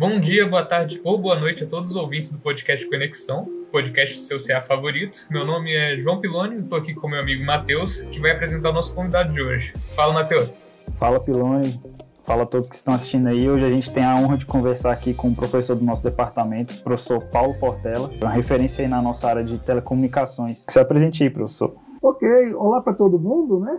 Bom dia, boa tarde ou boa noite a todos os ouvintes do podcast Conexão, podcast do seu CA favorito. Meu nome é João Piloni, estou aqui com meu amigo Matheus, que vai apresentar o nosso convidado de hoje. Fala, Matheus. Fala, Piloni. Fala a todos que estão assistindo aí. Hoje a gente tem a honra de conversar aqui com o professor do nosso departamento, o professor Paulo Portela, uma referência aí na nossa área de telecomunicações. Se apresente aí, professor. Ok, olá para todo mundo, né?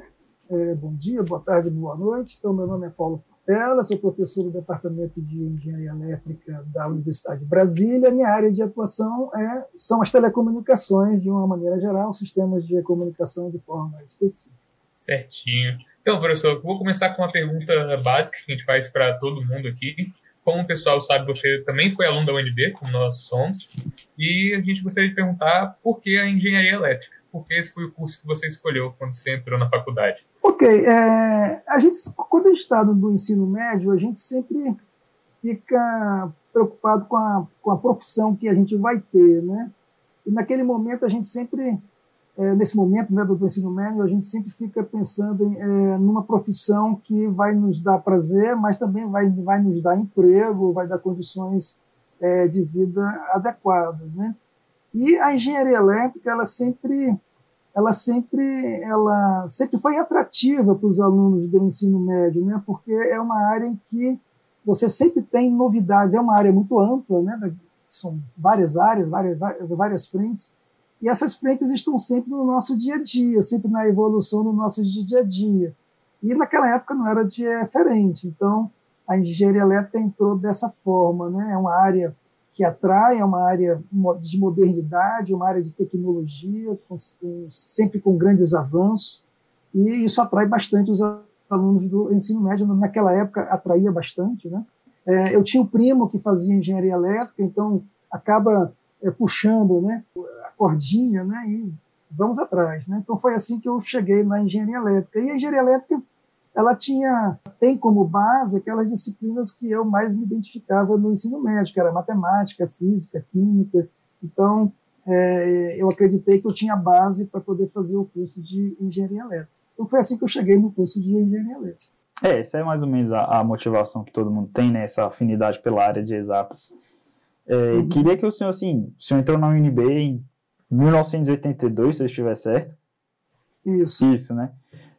É, bom dia, boa tarde, boa noite. Então, meu nome é Paulo ela, sou professor do Departamento de Engenharia Elétrica da Universidade de Brasília. Minha área de atuação é, são as telecomunicações, de uma maneira geral, sistemas de comunicação de forma específica. Certinho. Então, professor, vou começar com uma pergunta básica que a gente faz para todo mundo aqui. Como o pessoal sabe, você também foi aluno da UNB, como nós somos, e a gente gostaria de perguntar por que a engenharia elétrica? Por que esse foi o curso que você escolheu quando você entrou na faculdade? Ok, é, a gente, quando a gente está no ensino médio, a gente sempre fica preocupado com a, com a profissão que a gente vai ter, né? E naquele momento a gente sempre, é, nesse momento né, do, ensino médio, a gente sempre fica pensando em, é, numa profissão que vai nos dar prazer, mas também vai, vai nos dar emprego, vai dar condições é, de vida adequadas, né? E a engenharia elétrica, ela sempre ela sempre, ela sempre foi atrativa para os alunos do ensino médio, né? porque é uma área em que você sempre tem novidades, é uma área muito ampla, né? são várias áreas, várias, várias frentes, e essas frentes estão sempre no nosso dia a dia, sempre na evolução do nosso dia a dia. E naquela época não era diferente, então a engenharia elétrica entrou dessa forma, né? é uma área que atrai, é uma área de modernidade, uma área de tecnologia, com, com, sempre com grandes avanços, e isso atrai bastante os alunos do ensino médio. Naquela época, atraía bastante. Né? É, eu tinha um primo que fazia engenharia elétrica, então acaba é, puxando né, a cordinha né, e vamos atrás. Né? Então foi assim que eu cheguei na engenharia elétrica. E a engenharia elétrica ela tinha tem como base aquelas disciplinas que eu mais me identificava no ensino médio, que era matemática, física, química. Então, é, eu acreditei que eu tinha base para poder fazer o curso de engenharia elétrica. Então, foi assim que eu cheguei no curso de engenharia elétrica. É, essa é mais ou menos a, a motivação que todo mundo tem, né? Essa afinidade pela área de exatas. É, uhum. Queria que o senhor, assim, o senhor entrou na UNB em 1982, se eu estiver certo. Isso. Isso, né?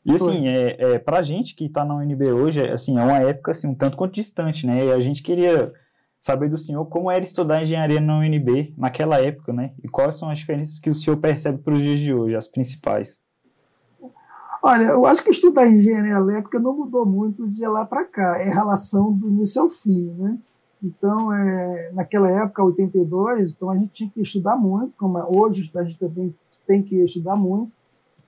E assim, é, é, pra gente que está na UNB hoje, é, assim, é uma época assim, um tanto quanto distante, né? E a gente queria saber do senhor como era estudar engenharia na UNB naquela época, né? E quais são as diferenças que o senhor percebe para os dias de hoje, as principais? Olha, eu acho que estudar engenharia elétrica não mudou muito de lá para cá, é relação do início ao fim, né? Então, é, naquela época, 82, então a gente tinha que estudar muito, como é hoje a gente também tem que estudar muito,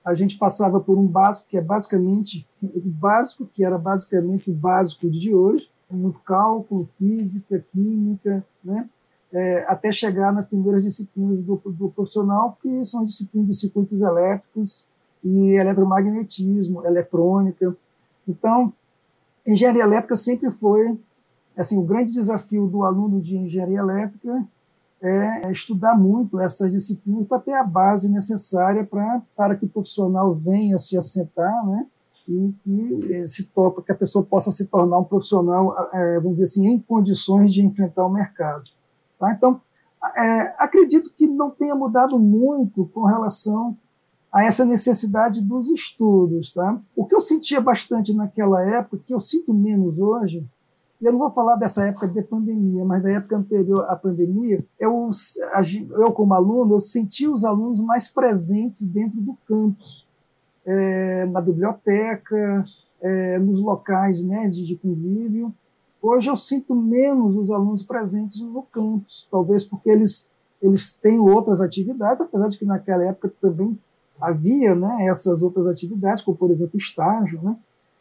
a gente passava por um básico que é basicamente o básico, que era basicamente o básico de hoje, muito cálculo, física, química, né? É, até chegar nas primeiras disciplinas do, do, profissional, que são disciplinas de circuitos elétricos e eletromagnetismo, eletrônica. Então, engenharia elétrica sempre foi assim o grande desafio do aluno de engenharia elétrica é estudar muito essas disciplinas para ter a base necessária para, para que o profissional venha se assentar, né? E que eh, se topa, que a pessoa possa se tornar um profissional, é, vamos dizer assim, em condições de enfrentar o mercado. Tá? Então, é, acredito que não tenha mudado muito com relação a essa necessidade dos estudos. Tá? O que eu sentia bastante naquela época, que eu sinto menos hoje, eu não vou falar dessa época de pandemia, mas da época anterior à pandemia, eu, eu como aluno, eu senti os alunos mais presentes dentro do campus, é, na biblioteca, é, nos locais né, de, de convívio. Hoje eu sinto menos os alunos presentes no campus, talvez porque eles, eles têm outras atividades, apesar de que naquela época também havia né, essas outras atividades, como por exemplo estágio, né?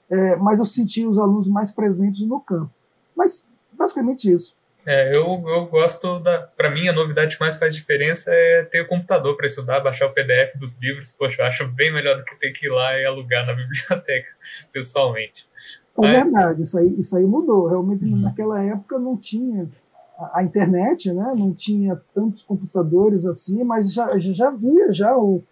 É, mas eu senti os alunos mais presentes no campo. Mas basicamente isso. É, eu, eu gosto da. Para mim, a novidade que mais faz diferença é ter o computador para estudar, baixar o PDF dos livros. Poxa, eu acho bem melhor do que ter que ir lá e alugar na biblioteca, pessoalmente. É Mas... verdade, isso aí, isso aí mudou. Realmente, uhum. naquela época não tinha a, a, internet, né? não tinha tantos computadores assim, mas já, já havia já o,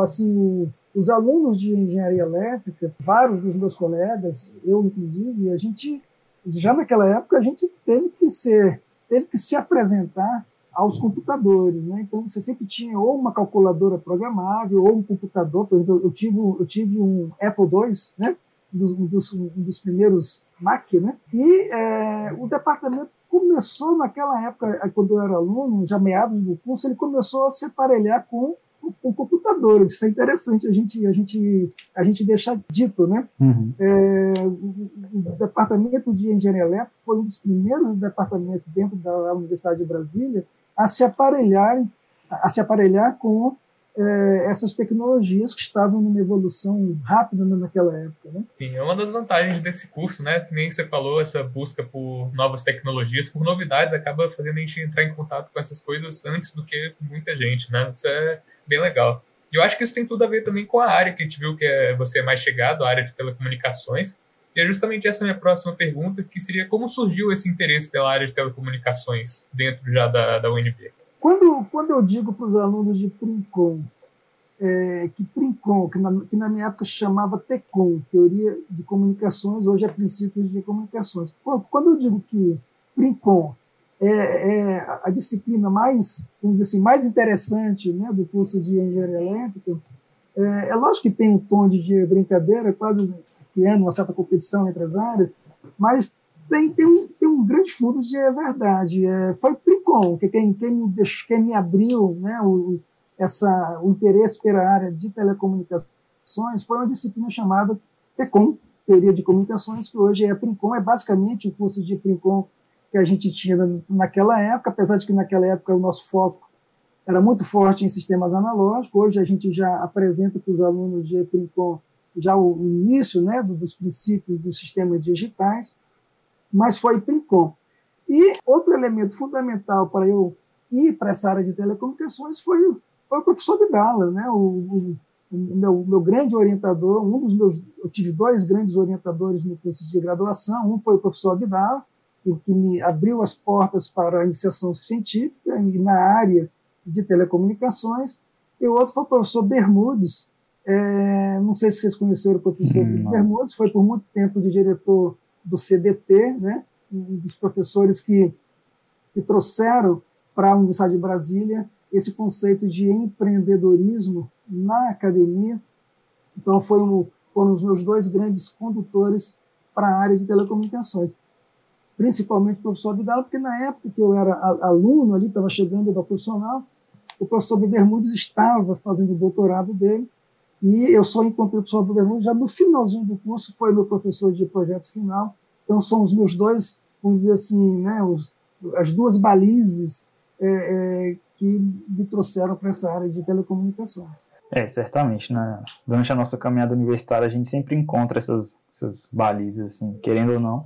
assim, os alunos de engenharia elétrica, vários dos meus colegas, eu inclusive, a gente já naquela época a gente teve que ser teve que se apresentar aos computadores, né? Então você sempre tinha ou uma calculadora programável ou um computador. Por exemplo, eu tive eu tive um Apple II, né? Um dos, um dos primeiros Mac, né? E é, o departamento começou naquela época, quando eu era aluno, já meados do curso, ele começou a se aparelhar com com computadores. Isso é interessante a gente, a gente, a gente deixar dito. Né? Uhum. É, o departamento de engenharia elétrica foi um dos primeiros departamentos dentro da Universidade de Brasília a se aparelhar, a se aparelhar com é, essas tecnologias que estavam numa evolução rápida naquela época. Né? Sim, é uma das vantagens desse curso, né? Que nem você falou, essa busca por novas tecnologias, por novidades, acaba fazendo a gente entrar em contato com essas coisas antes do que muita gente, né? Isso é bem legal. E eu acho que isso tem tudo a ver também com a área que a gente viu que é, você é mais chegado, a área de telecomunicações. E é justamente essa minha próxima pergunta, que seria como surgiu esse interesse pela área de telecomunicações dentro já da, da UNB? Quando, quando eu digo para os alunos de Princom, é, que Princom, que na, que na, minha época chamava TECOM, Teoria de Comunicações, hoje é Princípios de Comunicações. Quando eu digo que Princom é, é, a disciplina mais, vamos dizer assim, mais interessante né, do curso de Engenharia Elétrica, é, é lógico que tem um tom de brincadeira, quase criando uma certa competição entre as áreas, mas tem, tem, um, tem um grande fundo de verdade. É, foi Princom, que quem, quem, me, deixou, quem me abriu né, o, essa, o interesse pela área de telecomunicações foi uma disciplina chamada TECOM, Teoria de Comunicações, que hoje é Princom, é basicamente o curso de Princom que a gente tinha naquela época, apesar de que naquela época o nosso foco era muito forte em sistemas analógicos, hoje a gente já apresenta para os alunos de Princom já o início né, dos princípios dos sistemas digitais, mas foi Princom. E outro elemento fundamental para eu ir para essa área de telecomunicações foi, foi o professor Vidala, né? o, o, meu, meu, grande orientador, um dos meus, eu tive dois grandes orientadores no curso de graduação, um foi o professor Vidala, que me abriu as portas para a iniciação científica e na área de telecomunicações, e o outro foi o professor Bermudes, é, não sei se vocês conheceram o professor hum, Bermudes, foi por muito tempo de diretor do CDT, né, um dos professores que, que trouxeram para a Universidade de Brasília esse conceito de empreendedorismo na academia. Então, foi um, foram os meus dois grandes condutores para a área de telecomunicações. Principalmente o professor Vidal, porque na época que eu era aluno ali, estava chegando da profissional, o professor Bermudes estava fazendo o doutorado dele, e eu só encontrei o professor Bermudes já no finalzinho do curso, foi meu professor de projeto final, então, são os meus dois, vamos dizer assim, né, os, as duas balizes é, é, que me trouxeram para essa área de telecomunicações. É, certamente. Né? Durante a nossa caminhada universitária, a gente sempre encontra essas, essas balizas, assim, querendo ou não.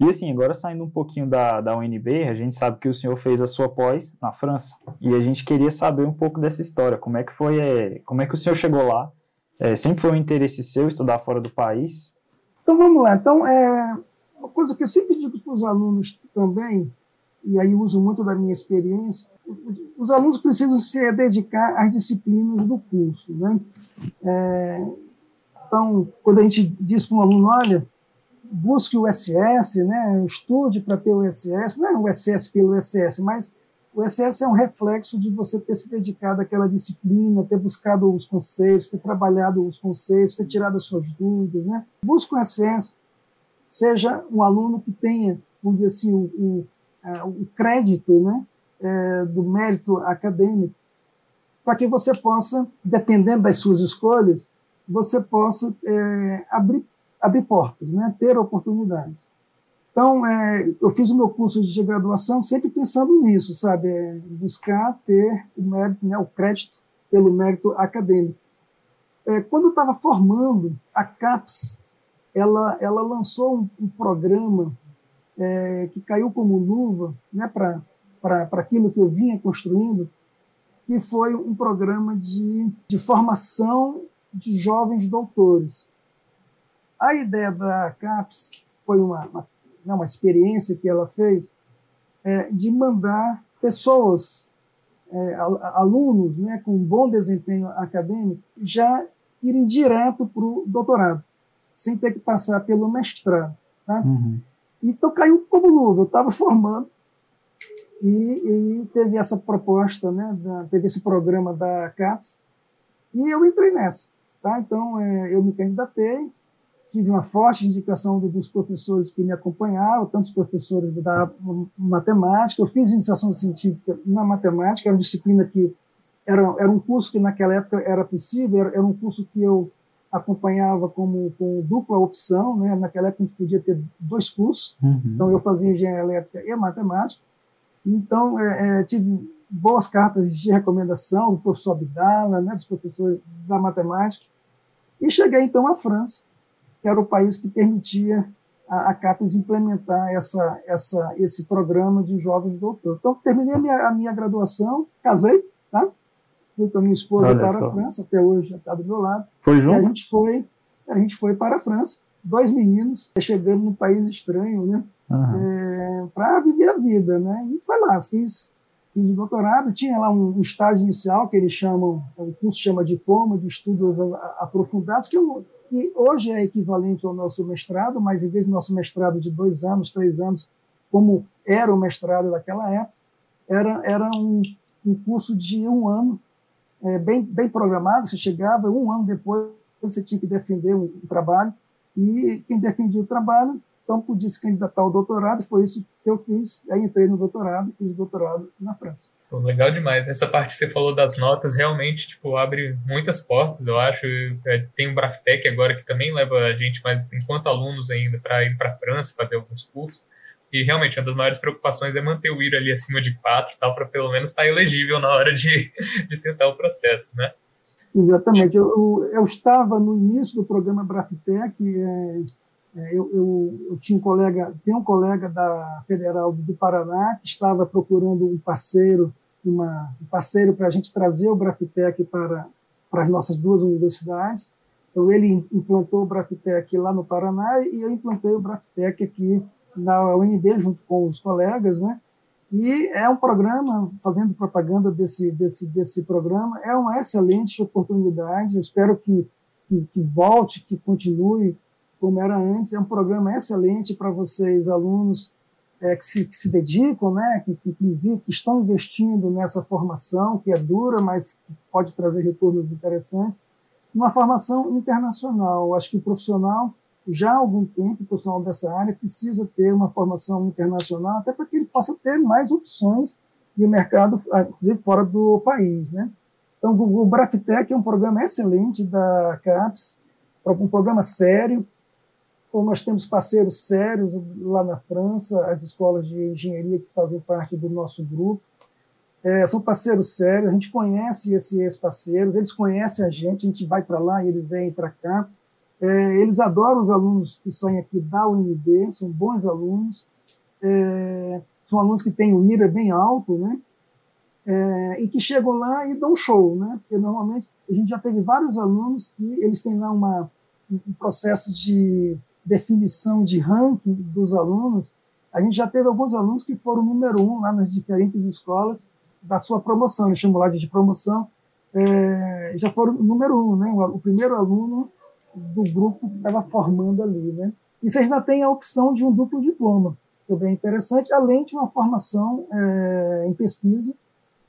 E assim, agora saindo um pouquinho da, da UNB, a gente sabe que o senhor fez a sua pós na França, e a gente queria saber um pouco dessa história, como é que foi, é, como é que o senhor chegou lá? É, sempre foi um interesse seu estudar fora do país? Então vamos lá. Então, é, uma coisa que eu sempre digo para os alunos também, e aí uso muito da minha experiência, os alunos precisam se dedicar às disciplinas do curso. Né? É, então, quando a gente diz para um aluno, olha, busque o SS, né? estude para ter o SS, não é o SS pelo SS, mas o SS é um reflexo de você ter se dedicado àquela disciplina, ter buscado os conceitos, ter trabalhado os conceitos, ter tirado as suas dúvidas. Né? Busque o SS, seja um aluno que tenha, vamos dizer assim, o, o, o crédito né, é, do mérito acadêmico, para que você possa, dependendo das suas escolhas, você possa é, abrir, abrir portas, né, ter oportunidades. Então, é, eu fiz o meu curso de graduação sempre pensando nisso, sabe? É, buscar ter o mérito, né, o crédito pelo mérito acadêmico. É, quando eu estava formando, a CAPES, ela, ela lançou um, um programa é, que caiu como luva né, para aquilo que eu vinha construindo, que foi um programa de, de formação de jovens doutores. A ideia da CAPES foi uma, uma, né, uma experiência que ela fez é, de mandar pessoas, é, alunos né, com bom desempenho acadêmico, já irem direto para o doutorado sem ter que passar pelo mestrado. Tá? Uhum. Então caiu como luva. Eu estava formando e, e teve essa proposta, né, da, teve esse programa da CAPES, e eu entrei nessa. Tá? Então, é, eu me candidatei, tive uma forte indicação dos professores que me acompanhavam, tantos professores da matemática. Eu fiz iniciação científica na matemática, era uma disciplina que era, era um curso que naquela época era possível, era, era um curso que eu acompanhava como com dupla opção, né? Naquela época a gente podia ter dois cursos, uhum. então eu fazia engenharia elétrica e matemática. Então é, é, tive boas cartas de recomendação do professor Abdala, né? Dos professores da matemática e cheguei então à França, era o país que permitia a, a CAPES implementar essa, essa, esse programa de jovens doutores. Então terminei a minha, a minha graduação, casei, tá? fui com a minha esposa Olha para só. a França, até hoje já está do meu lado. Foi junto? a gente foi, a gente foi para a França, dois meninos, chegando num país estranho, né? Uhum. É, para viver a vida, né? E foi lá, fiz, fiz doutorado, tinha lá um, um, estágio inicial que eles chamam, o é curso chama diploma de estudos aprofundados, que, eu, que hoje é equivalente ao nosso mestrado, mas em vez do nosso mestrado de dois anos, três anos, como era o mestrado daquela época, era, era um, um curso de um ano é, bem, bem programado, você chegava, um ano depois você tinha que defender o, um, trabalho, e quem defendia o trabalho, então podia se candidatar ao doutorado, foi isso que eu fiz, aí entrei no doutorado, fiz doutorado na França. Pô, legal demais. Essa parte que você falou das notas realmente tipo, abre muitas portas, eu acho. É, tem o Braftec agora que também leva a gente, mas enquanto alunos ainda, para ir para a França fazer alguns cursos. E realmente, uma das maiores preocupações é manter o IR ali acima de 4 tal, para pelo menos estar tá elegível na hora de, de tentar o processo, né? Exatamente. Eu, eu estava no início do programa Braftec, é, eu, eu, eu, tinha um colega, tem um colega da Federal do Paraná que estava procurando um parceiro, uma, um parceiro para a gente trazer o Braftec para, para as nossas duas universidades. Então, ele implantou o Braftec lá no Paraná e eu implantei o Braftec aqui na UNB junto com os colegas, né? E é um programa, fazendo propaganda desse, desse, desse programa, é uma excelente oportunidade. Eu espero que, que, que volte, que continue como era antes. É um programa excelente para vocês, alunos é, que, se, que se dedicam, né? que, que, que, estão investindo nessa formação, que é dura, mas pode trazer retornos interessantes. Uma formação internacional. Acho que o profissional já há algum tempo o profissional dessa área precisa ter uma formação internacional, até para que ele possa ter mais opções de mercado, inclusive fora do país. Né? Então, o Braftec é um programa excelente da CAPES, um programa sério. Então, nós temos parceiros sérios lá na França, as escolas de engenharia que fazem parte do nosso grupo. É, são parceiros sérios, a gente conhece esses parceiros, eles conhecem a gente, a gente vai para lá e eles vêm para cá. É, eles adoram os alunos que saem aqui da UNB, são bons alunos, é, são alunos que têm o IRA bem alto, né? É, e que chegam lá e dão show, né? Porque normalmente a gente já teve vários alunos que eles têm lá uma, um processo de definição de ranking dos alunos. A gente já teve alguns alunos que foram número um lá nas diferentes escolas da sua promoção, eles chamam lá de promoção, é, já foram número um, né? O primeiro aluno do grupo que estava formando ali, né? E você ainda tem a opção de um duplo diploma, também é interessante, além de uma formação é, em pesquisa,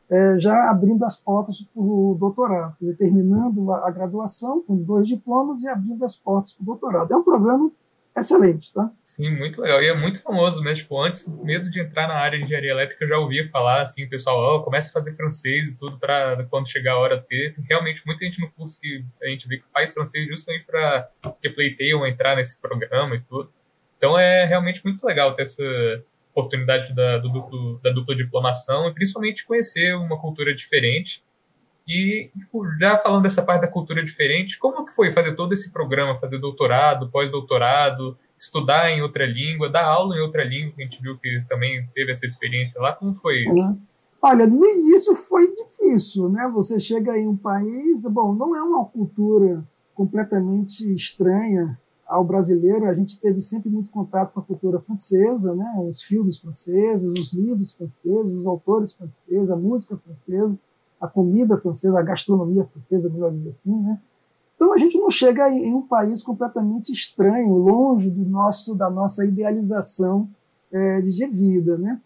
é, já abrindo as portas para o doutorado, terminando a, graduação com dois diplomas e abrindo as portas para o doutorado. É um programa excelente, tá? Sim, muito legal. E é muito famoso, né? Tipo, antes mesmo de entrar na área de engenharia elétrica, eu já ouvia falar, assim, o pessoal, oh, começa a fazer francês e tudo para quando chegar a hora ter. Realmente muita gente no curso que a gente vê que faz francês justamente para que pleiteiam entrar nesse programa e tudo. Então é realmente muito legal ter essa oportunidade da, do duplo, da dupla diplomação e principalmente conhecer uma cultura diferente e, tipo, já falando dessa parte da cultura diferente, como que foi fazer todo esse programa, fazer doutorado, pós-doutorado, estudar em outra língua, dar aula em outra língua, a gente viu que também teve essa experiência lá, como foi isso? Olha, no início foi difícil, né? Você chega em um país, bom, não é uma cultura completamente estranha ao brasileiro, a gente teve sempre muito contato com a cultura francesa, né? Os filmes franceses, os livros franceses, os autores franceses, a música francesa a comida francesa, a gastronomia francesa, melhor dizer assim, né? Então a gente não chega em um país completamente estranho, longe do nosso da nossa idealização é, de vida, né?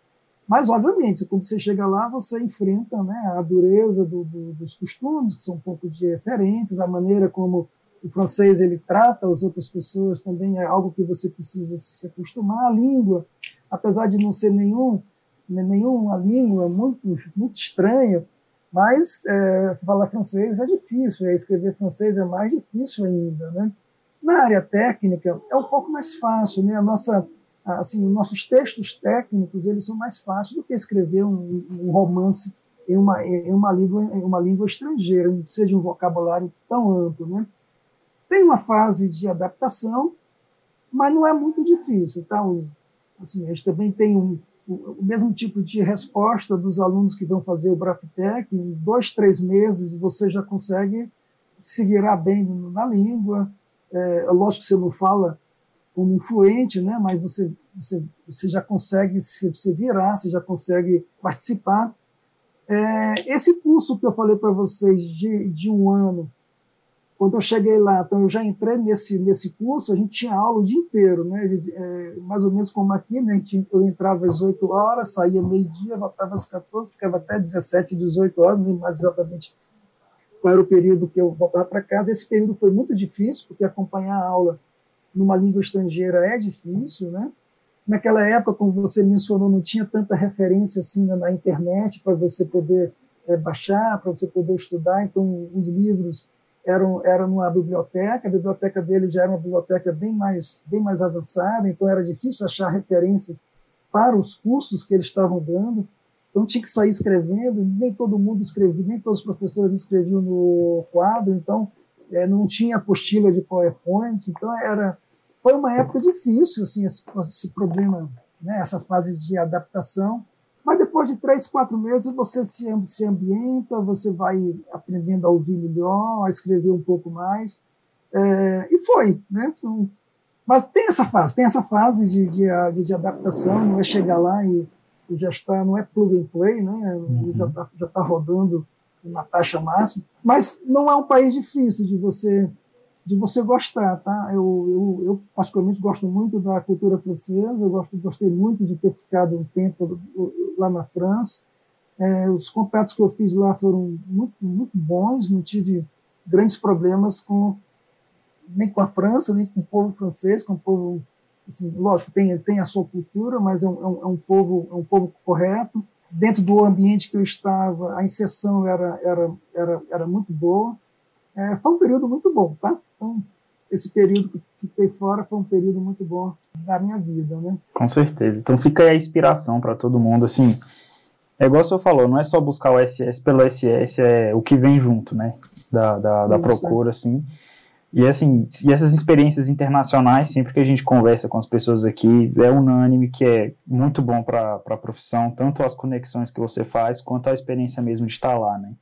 Mas, obviamente, quando você chega lá, você enfrenta né, a dureza do, do, dos costumes, que são um pouco diferentes, a maneira como o francês ele trata as outras pessoas também é algo que você precisa se acostumar. A língua, apesar de não ser nenhum, nenhuma língua muito, muito estranha, mas é, falar francês é difícil, é, escrever francês é mais difícil ainda. Né? Na área técnica, é um pouco mais fácil. Né? A nossa assim, nossos textos técnicos eles são mais fáceis do que escrever um, um romance em uma, em uma língua em uma língua estrangeira, de um vocabulário tão amplo, né? Tem uma fase de adaptação, mas não é muito difícil, tá? Assim, a gente também tem um, o mesmo tipo de resposta dos alunos que vão fazer o Braftec, em dois, três meses você já consegue se virar bem na língua. É, lógico que você não fala como influente, né? mas você, você, você já consegue se, se virar, você já consegue participar. É, esse curso que eu falei para vocês de, de um ano, quando eu cheguei lá, então eu já entrei nesse, nesse curso, a gente tinha aula o dia inteiro, né? É, mais ou menos como aqui, né? eu entrava às 8 horas, saía meio-dia, voltava às 14, ficava até 17, 18 horas, não mais exatamente qual era o período que eu voltava para casa. Esse período foi muito difícil, porque acompanhar a aula numa língua estrangeira é difícil, né? Naquela época, como você mencionou, não tinha tanta referência assim na, internet para você poder é, baixar, para você poder estudar. Então, os livros eram eram numa biblioteca. A biblioteca dele já era uma biblioteca bem mais bem mais avançada. Então, era difícil achar referências para os cursos que eles estavam dando. Então, tinha que sair escrevendo. Nem todo mundo escrevia, nem todos os professores escreviam no quadro. Então, é, não tinha apostila de PowerPoint. Então, era foi uma época difícil, assim, esse, esse problema, né, essa fase de adaptação. Depois de três, quatro meses, você se, se ambienta, você vai aprendendo a ouvir melhor, a escrever um pouco mais. É, e foi, né? Então, mas tem essa fase, tem essa fase de, de, de adaptação, não é chegar lá e, e, já está, não é plug and play, né? Uhum. Já está já tá rodando uma taxa máxima. Mas não é um país difícil de você de você gostar, tá? Eu, eu, eu, particularmente gosto muito da cultura francesa, eu gosto, gostei muito de ter ficado um tempo lá na França. É, os contatos que eu fiz lá foram muito, muito bons, não tive grandes problemas com nem com a França, nem com o povo francês, com o povo, assim, lógico, tem, tem a sua cultura, mas é um, é um, é povo, é um povo correto. Dentro do ambiente que eu estava, a inserção era, era, era, era muito boa. É, foi um período muito bom, tá? Então, esse período que fiquei fora foi um período muito bom da minha vida, né? Com certeza. Então fica aí a inspiração para todo mundo, assim. É igual o senhor falou, não é só buscar o SS pelo SS, é o que vem junto, né? Da, da, da procura, assim. E assim, e essas experiências internacionais, sempre que a gente conversa com as pessoas aqui, é unânime que é muito bom para a profissão, tanto as conexões que você faz, quanto a experiência mesmo de estar lá, né?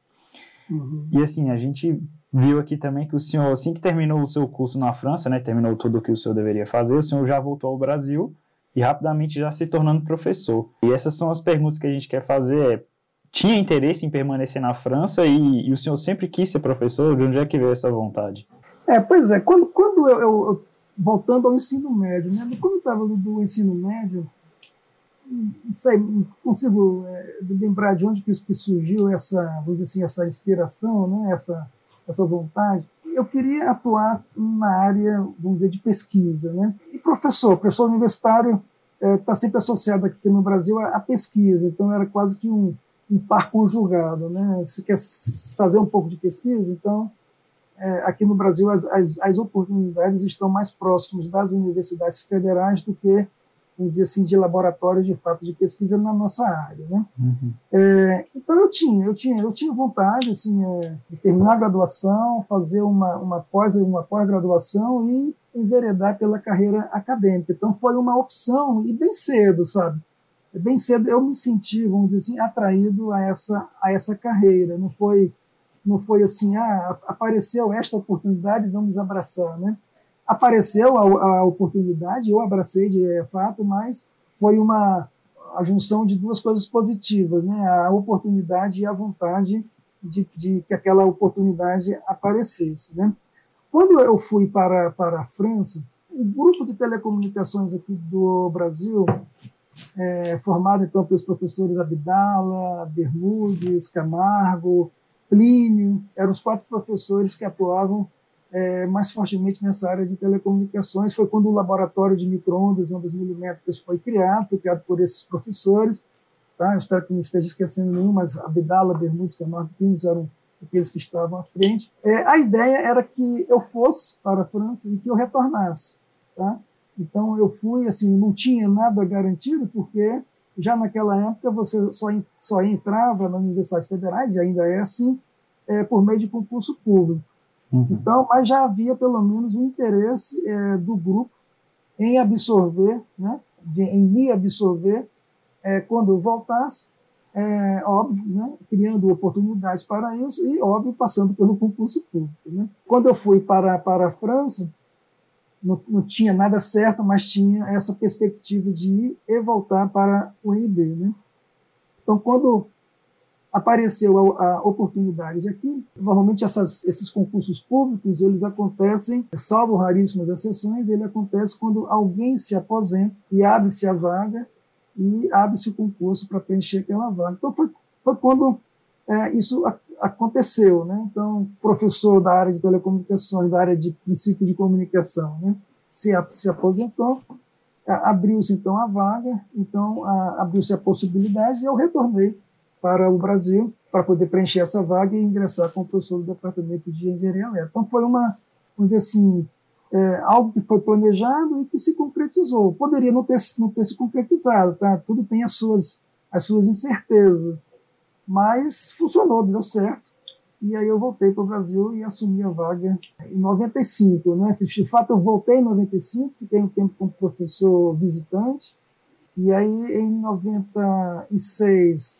Uhum. E assim, a gente viu aqui também que o senhor, assim que terminou o seu curso na França, né, terminou tudo o que o senhor deveria fazer, o senhor já voltou ao Brasil e rapidamente já se tornando professor. E essas são as perguntas que a gente quer fazer. É, tinha interesse em permanecer na França e, e, o senhor sempre quis ser professor? De onde é que veio essa vontade? É, pois é, quando, quando eu, eu, eu voltando ao ensino médio, né, quando eu estava no ensino médio, não sei, não consigo é, lembrar de onde que surgiu essa, vamos dizer assim, essa inspiração, né, essa essa vontade, eu queria atuar na área, vamos dizer, de pesquisa. Né? E professor, professor universitário está é, sempre associado aqui no Brasil à, pesquisa, então era quase que um, um par conjugado. Né? Se quer fazer um pouco de pesquisa, então é, aqui no Brasil as, as, as oportunidades estão mais próximas das universidades federais do que vamos dizer assim, de laboratório de fato de pesquisa na nossa área, né? Uhum. É, então eu tinha, eu tinha, eu tinha vontade assim é, de terminar a graduação, fazer uma uma pós uma pós-graduação e enveredar pela carreira acadêmica. Então foi uma opção e bem cedo, sabe? Bem cedo eu me senti, vamos dizer assim, atraído a essa a essa carreira. Não foi não foi assim, ah, apareceu esta oportunidade, vamos abraçar, né? Apareceu a, a oportunidade, eu abracei de fato, mas foi uma a junção de duas coisas positivas, né? A oportunidade e a vontade de, de que aquela oportunidade aparecesse, né? Quando eu fui para, para a França, o grupo de telecomunicações aqui do Brasil é, formada então pelos professores Abdala, Bermudes, Camargo, Plínio, eram os quatro professores que atuavam é, mais fortemente nessa área de telecomunicações. Foi quando o laboratório de microondas, ondas milimétricas, foi criado, foi criado por esses professores. Tá? Eu espero que não esteja esquecendo nenhum, mas Abdala, Bermudes, Camargo e Plínio eram aqueles que estavam à frente. É, a ideia era que eu fosse para a França e que eu retornasse. Tá? Então eu fui, assim, não tinha nada garantido, porque já naquela época você só, só entrava nas universidades federais, e ainda é assim, é, por meio de concurso público. Uhum. Então, mas já havia pelo menos um interesse é, do grupo em absorver, né, de, em me absorver é, quando eu voltasse, é, óbvio, né, criando oportunidades para isso e, óbvio, passando pelo concurso público. Né. Quando eu fui para, para a França, não, não, tinha nada certo, mas tinha essa perspectiva de ir e voltar para o UNB. Né? Então, quando apareceu a, a oportunidade aqui, normalmente essas, esses concursos públicos, eles acontecem, salvo raríssimas exceções, ele acontece quando alguém se aposenta e abre-se a vaga e abre-se o concurso para preencher aquela vaga. Então, foi, foi quando é, isso aconteceu, né? Então, professor da área de telecomunicações, da área de princípio de comunicação, né? se, se aposentou, abriu-se então a vaga, então abriu-se a possibilidade e eu retornei para o Brasil para poder preencher essa vaga e ingressar como professor do departamento de engenharia elétrica. Então foi uma, vamos dizer assim, é, algo que foi planejado e que se concretizou. Poderia não ter, não ter se concretizado, tá? Tudo tem as suas, as suas incertezas mas funcionou, deu certo. E aí eu voltei para o Brasil e assumi a vaga em 95. Né? De fato, eu voltei em 95, fiquei um tempo como professor visitante, e aí em 96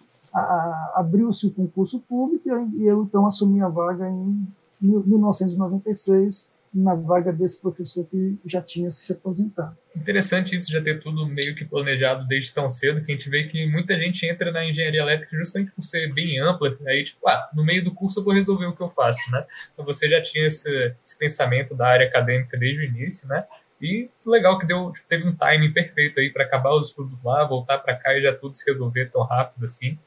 abriu-se o concurso público e eu então assumi a vaga em 1996 na vaga desse professor que já tinha se aposentado. Interessante isso, já ter tudo meio que planejado desde tão cedo, que a gente vê que muita gente entra na engenharia elétrica justamente por ser bem ampla, aí tipo, ah, no meio do curso eu vou resolver o que eu faço, né? Então você já tinha esse, esse pensamento da área acadêmica desde o início, né? E legal que deu, tipo, teve um timing perfeito aí para acabar os estudos lá, voltar para cá e já tudo se resolver tão rápido assim.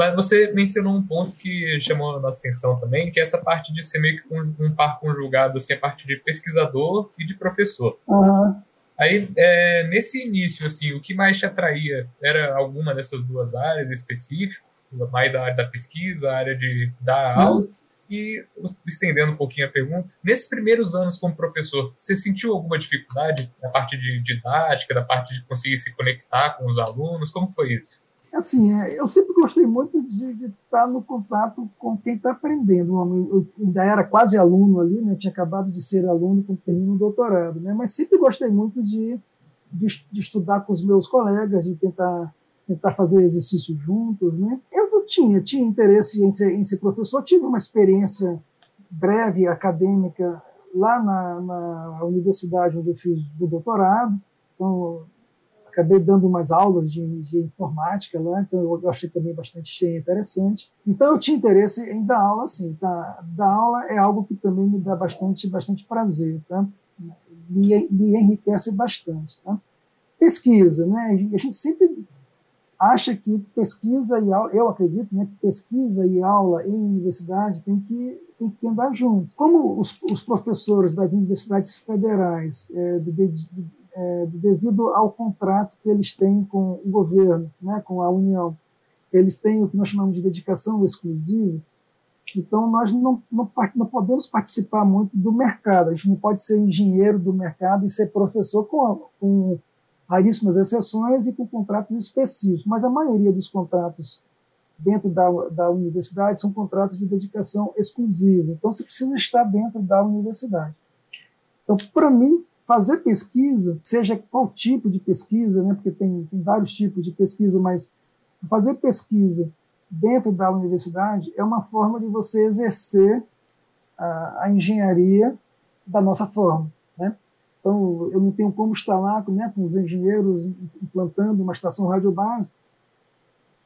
Mas você mencionou um ponto que chamou a nossa atenção também, que é essa parte de ser meio que um, par conjugado, assim, a parte de pesquisador e de professor. Uhum. Aí, é, nesse início, assim, o que mais te atraía? Era alguma dessas duas áreas específicas? Mais a área da pesquisa, a área de dar uhum. aula? E, estendendo um pouquinho a pergunta, nesses primeiros anos como professor, você sentiu alguma dificuldade na parte de didática, da parte de conseguir se conectar com os alunos? Como foi isso? Assim, é, eu sempre gostei muito de, estar no contato com quem está aprendendo. Eu ainda era quase aluno ali, né? tinha acabado de ser aluno quando termino o doutorado, né? mas sempre gostei muito de, de, de, estudar com os meus colegas, de tentar, tentar fazer exercícios juntos. Né? Eu tinha, tinha interesse em ser, em ser professor, tive uma experiência breve acadêmica lá na, na universidade onde eu fiz o doutorado. Então, acabei dando umas aulas de, de informática lá, então eu achei também bastante interessante. Então eu tinha interesse em dar aula, assim, tá? Dar aula é algo que também me dá bastante, bastante prazer, tá? Me, me enriquece bastante, tá? Pesquisa, né? A gente sempre acha que pesquisa e aula, eu acredito, né, que pesquisa e aula em universidade tem que, tem que andar junto. Como os, os professores das universidades federais é, de, de, é, devido ao contrato que eles têm com o governo, né, com a União. Eles têm o que nós chamamos de dedicação exclusiva, então nós não, não, não, podemos participar muito do mercado, a gente não pode ser engenheiro do mercado e ser professor com, com raríssimas exceções e com contratos específicos, mas a maioria dos contratos dentro da, da universidade são contratos de dedicação exclusiva, então você precisa estar dentro da universidade. Então, para mim, fazer pesquisa, seja qual tipo de pesquisa, né, porque tem, tem vários tipos de pesquisa, mas fazer pesquisa dentro da universidade é uma forma de você exercer a, a engenharia da nossa forma. Né? Então, eu não tenho como estar lá né, com os engenheiros implantando uma estação radiobase,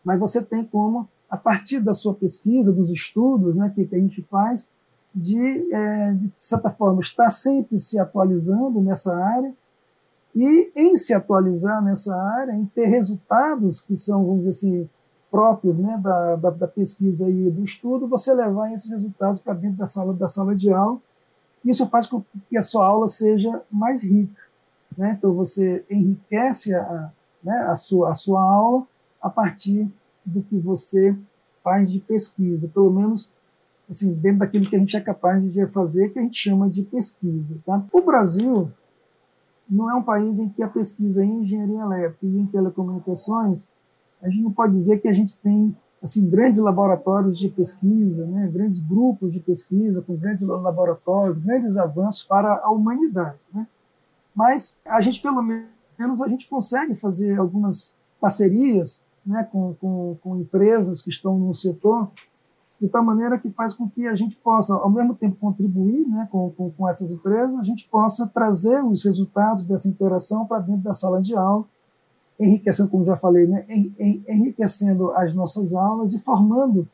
mas você tem como, a partir da sua pesquisa, dos estudos né, que, que a gente faz, de, é, de certa forma, estar sempre se atualizando nessa área e em se atualizar nessa área, em ter resultados que são, vamos dizer assim, próprios né, da, da, da pesquisa e do estudo, você levar esses resultados para dentro da sala, da sala de aula. Isso faz com que a sua aula seja mais rica. Né? Então, você enriquece a, né, a, sua, a sua aula a partir do que você faz de pesquisa, pelo menos assim, dentro daquilo que a gente é capaz de fazer, que a gente chama de pesquisa. Tá? O Brasil não é um país em que a pesquisa em engenharia elétrica e em telecomunicações, a gente não pode dizer que a gente tem assim grandes laboratórios de pesquisa, né, grandes grupos de pesquisa com grandes laboratórios, grandes avanços para a humanidade, né? Mas a gente pelo menos a gente consegue fazer algumas parcerias, né, com, com, com empresas que estão no setor de tal maneira que faz com que a gente possa, ao mesmo tempo, contribuir né, com, com, com essas empresas, a gente possa trazer os resultados dessa interação para dentro da sala de aula, enriquecendo, como já falei, né, enriquecendo as nossas aulas e formando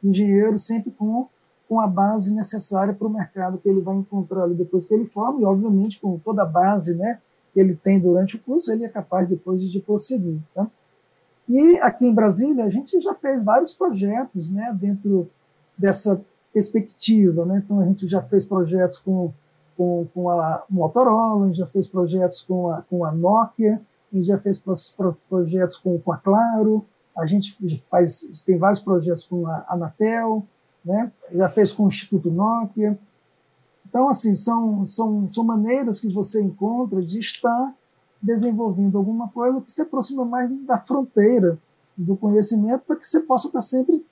o engenheiro sempre com, com a base necessária para o mercado que ele vai encontrar ali depois que ele forma, e, obviamente, com toda a base né, que ele tem durante o curso, ele é capaz depois de, de prosseguir. Tá? E aqui em Brasília, a gente já fez vários projetos né, dentro dessa perspectiva. Né? Então, a gente já fez projetos com, com, com a Motorola, a gente já fez projetos com a, com a Nokia, a gente já fez projetos com, com a Claro, a gente faz, tem vários projetos com a Anatel, né? já fez com o Instituto Nokia. Então, assim, são, são, são maneiras que você encontra de estar desenvolvendo alguma coisa que se aproxima mais da fronteira do conhecimento para que você possa estar sempre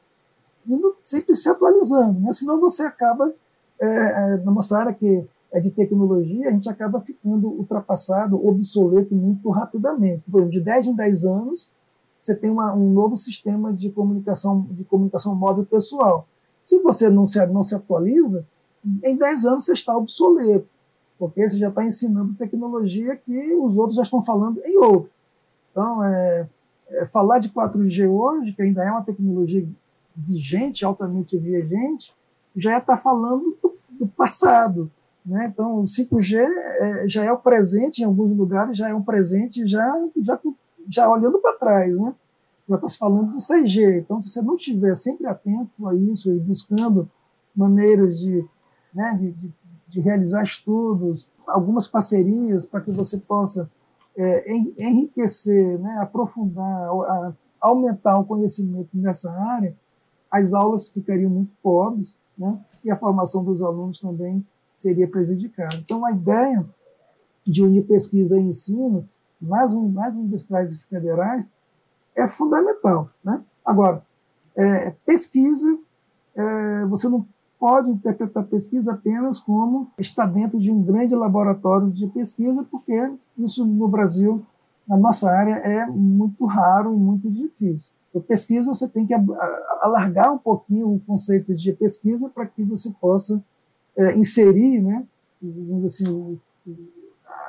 indo, sempre se atualizando, né? Senão você acaba é, é, área que é de tecnologia, a gente acaba ficando ultrapassado, obsoleto muito rapidamente. Por exemplo, de 10 em 10 anos, você tem uma, um novo sistema de comunicação de comunicação móvel pessoal. Se você não se, não se atualiza, em 10 anos você está obsoleto porque você já está ensinando tecnologia que os outros já estão falando em outro. Então, é, é, falar de 4G hoje, que ainda é uma tecnologia vigente, altamente vigente, já está falando do, do, passado. Né? Então, o 5G é, já é o presente, em alguns lugares já é um presente, já, já, já olhando para trás. Né? Já está se falando de 6G. Então, se você não estiver sempre atento a isso e buscando maneiras de, né, de, de de realizar estudos, algumas parcerias para que você possa é, enriquecer, né, aprofundar, a, aumentar o conhecimento nessa área, as aulas ficariam muito pobres né, e a formação dos alunos também seria prejudicada. Então, a ideia de unir pesquisa e ensino nas, nas universidades federais é fundamental. Né? Agora, é, pesquisa, é, você não pode interpretar pesquisa apenas como está dentro de um grande laboratório de pesquisa, porque isso no Brasil, na nossa área, é muito raro e muito difícil. Então, pesquisa, você tem que alargar um pouquinho o conceito de pesquisa para que você possa é, inserir, né, assim,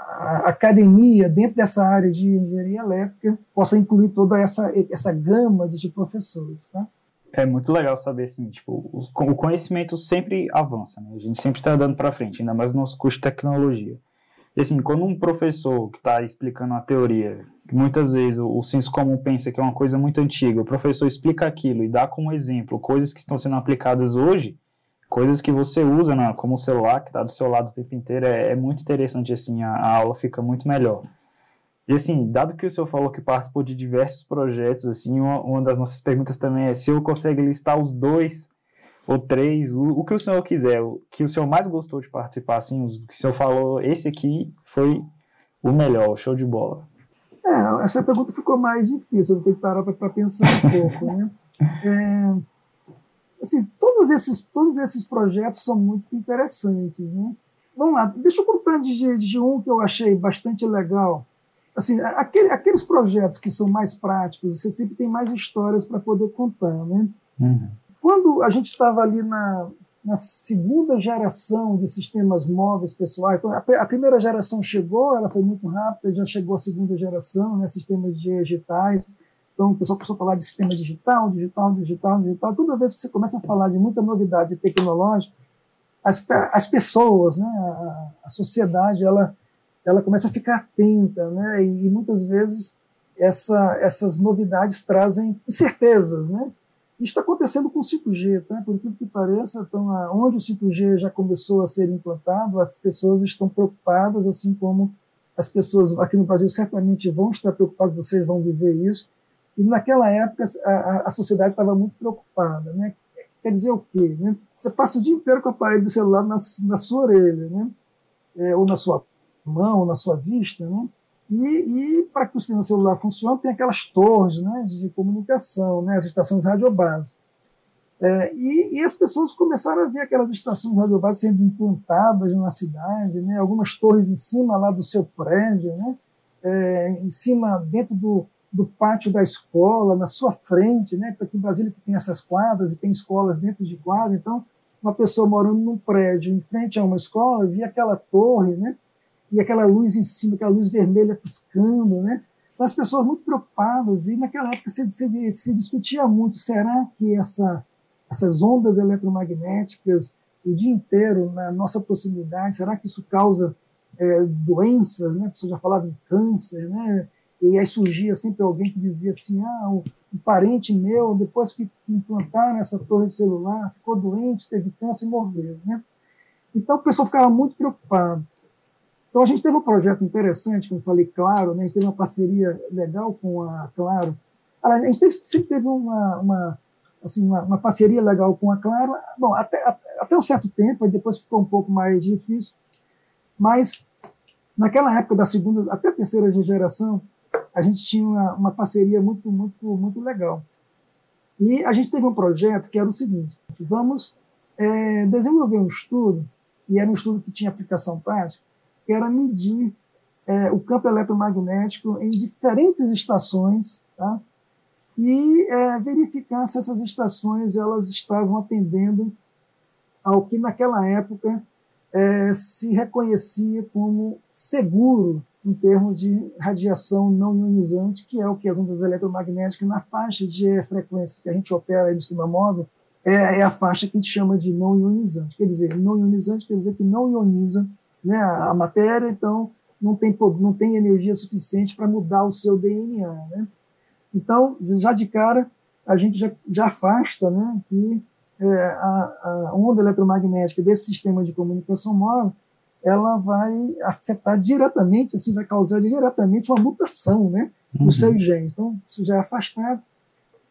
a academia dentro dessa área de engenharia elétrica possa incluir toda essa, essa gama de professores. Tá? É muito legal saber, assim, tipo, o conhecimento sempre avança, né? A gente sempre está andando para frente, ainda mais no nosso curso de tecnologia. E, assim, quando um professor que está explicando uma teoria, que muitas vezes o, o senso comum pensa que é uma coisa muito antiga, o professor explica aquilo e dá como exemplo coisas que estão sendo aplicadas hoje, coisas que você usa, né, como o celular, que está do seu lado o tempo inteiro, é, é muito interessante, assim, a, a aula fica muito melhor. E assim, dado que o senhor falou que participou de diversos projetos, assim, uma, uma das nossas perguntas também é se o senhor consegue listar os dois ou três, o, o, que o senhor quiser, o que o senhor mais gostou de participar, assim, o que o senhor falou, esse aqui foi o melhor, show de bola. É, essa pergunta ficou mais difícil, eu vou ter que parar para pensar um pouco, né? É, assim, todos esses, todos esses projetos são muito interessantes, né? Vamos lá, deixa eu contar de, de um que eu achei bastante legal, assim, aquele, aqueles projetos que são mais práticos, você sempre tem mais histórias para poder contar, né? Uhum. Quando a gente estava ali na, na segunda geração de sistemas móveis pessoais, então a, a, primeira geração chegou, ela foi muito rápida, já chegou a segunda geração, né, sistemas digitais, então o pessoal começou a falar de sistema digital, digital, digital, digital, toda vez que você começa a falar de muita novidade tecnológica, as, as pessoas, né, a, a sociedade, ela ela começa a ficar atenta, né? E, muitas vezes essa, essas novidades trazem incertezas, né? Isso está acontecendo com o 5G, tá? por incrível que pareça, então, onde o 5G já começou a ser implantado, as pessoas estão preocupadas, assim como as pessoas aqui no Brasil certamente vão estar preocupadas, vocês vão viver isso. E naquela época a, a sociedade estava muito preocupada, né? Quer dizer o quê? Né? Você passa o dia inteiro com o aparelho do celular na, na sua orelha, né? É, ou na sua mão, na sua vista, né? E, e para que o sistema celular funcione, tem aquelas torres né, de comunicação, né, as estações radiobase. É, e, e, as pessoas começaram a ver aquelas estações radiobase sendo implantadas na cidade, né, algumas torres em cima lá do seu prédio, né, é, em cima, dentro do, do pátio da escola, na sua frente. Né, aqui em Brasília que tem essas quadras e tem escolas dentro de quadra, então uma pessoa morando num prédio em frente a uma escola via aquela torre, né, e aquela luz em cima, aquela luz vermelha piscando, né? Então, as pessoas muito preocupadas, e naquela época se, se, se discutia muito, será que essa, essas ondas eletromagnéticas o dia inteiro na nossa proximidade, será que isso causa é, doenças, né? Você já falava em câncer, né? E aí surgia sempre alguém que dizia assim, ah, um, um parente meu, depois que implantaram essa torre celular, ficou doente, teve câncer e morreu, né? Então o pessoal ficava muito preocupado. Então a gente teve um projeto interessante, como eu falei, Claro, né? a gente teve uma parceria legal com a Claro. A gente teve, sempre teve uma, uma assim, uma, uma, parceria legal com a Claro, bom, até, até um certo tempo, depois ficou um pouco mais difícil, mas naquela época da segunda até terceira geração, a gente tinha uma, uma parceria muito, muito, muito legal. E a gente teve um projeto que era o seguinte: vamos é, desenvolver um estudo, e era um estudo que tinha aplicação prática, que era medir é, o campo eletromagnético em diferentes estações, tá? e é, verificar se essas estações elas estavam atendendo ao que naquela época é, se reconhecia como seguro em termos de radiação não ionizante, que é o que as ondas eletromagnéticas na faixa de frequência que a gente opera aí no sistema móvel, é, é, a faixa que a gente chama de não ionizante. Quer dizer, não ionizante quer dizer que não ioniza né, a matéria, então não tem, não tem energia suficiente para mudar o seu DNA. Né? Então, já de cara, a gente já, já afasta né, que é, a, a, onda eletromagnética desse sistema de comunicação móvel ela vai afetar diretamente, assim, vai causar diretamente uma mutação né, uhum. nos seus genes. Então, isso já é afastado.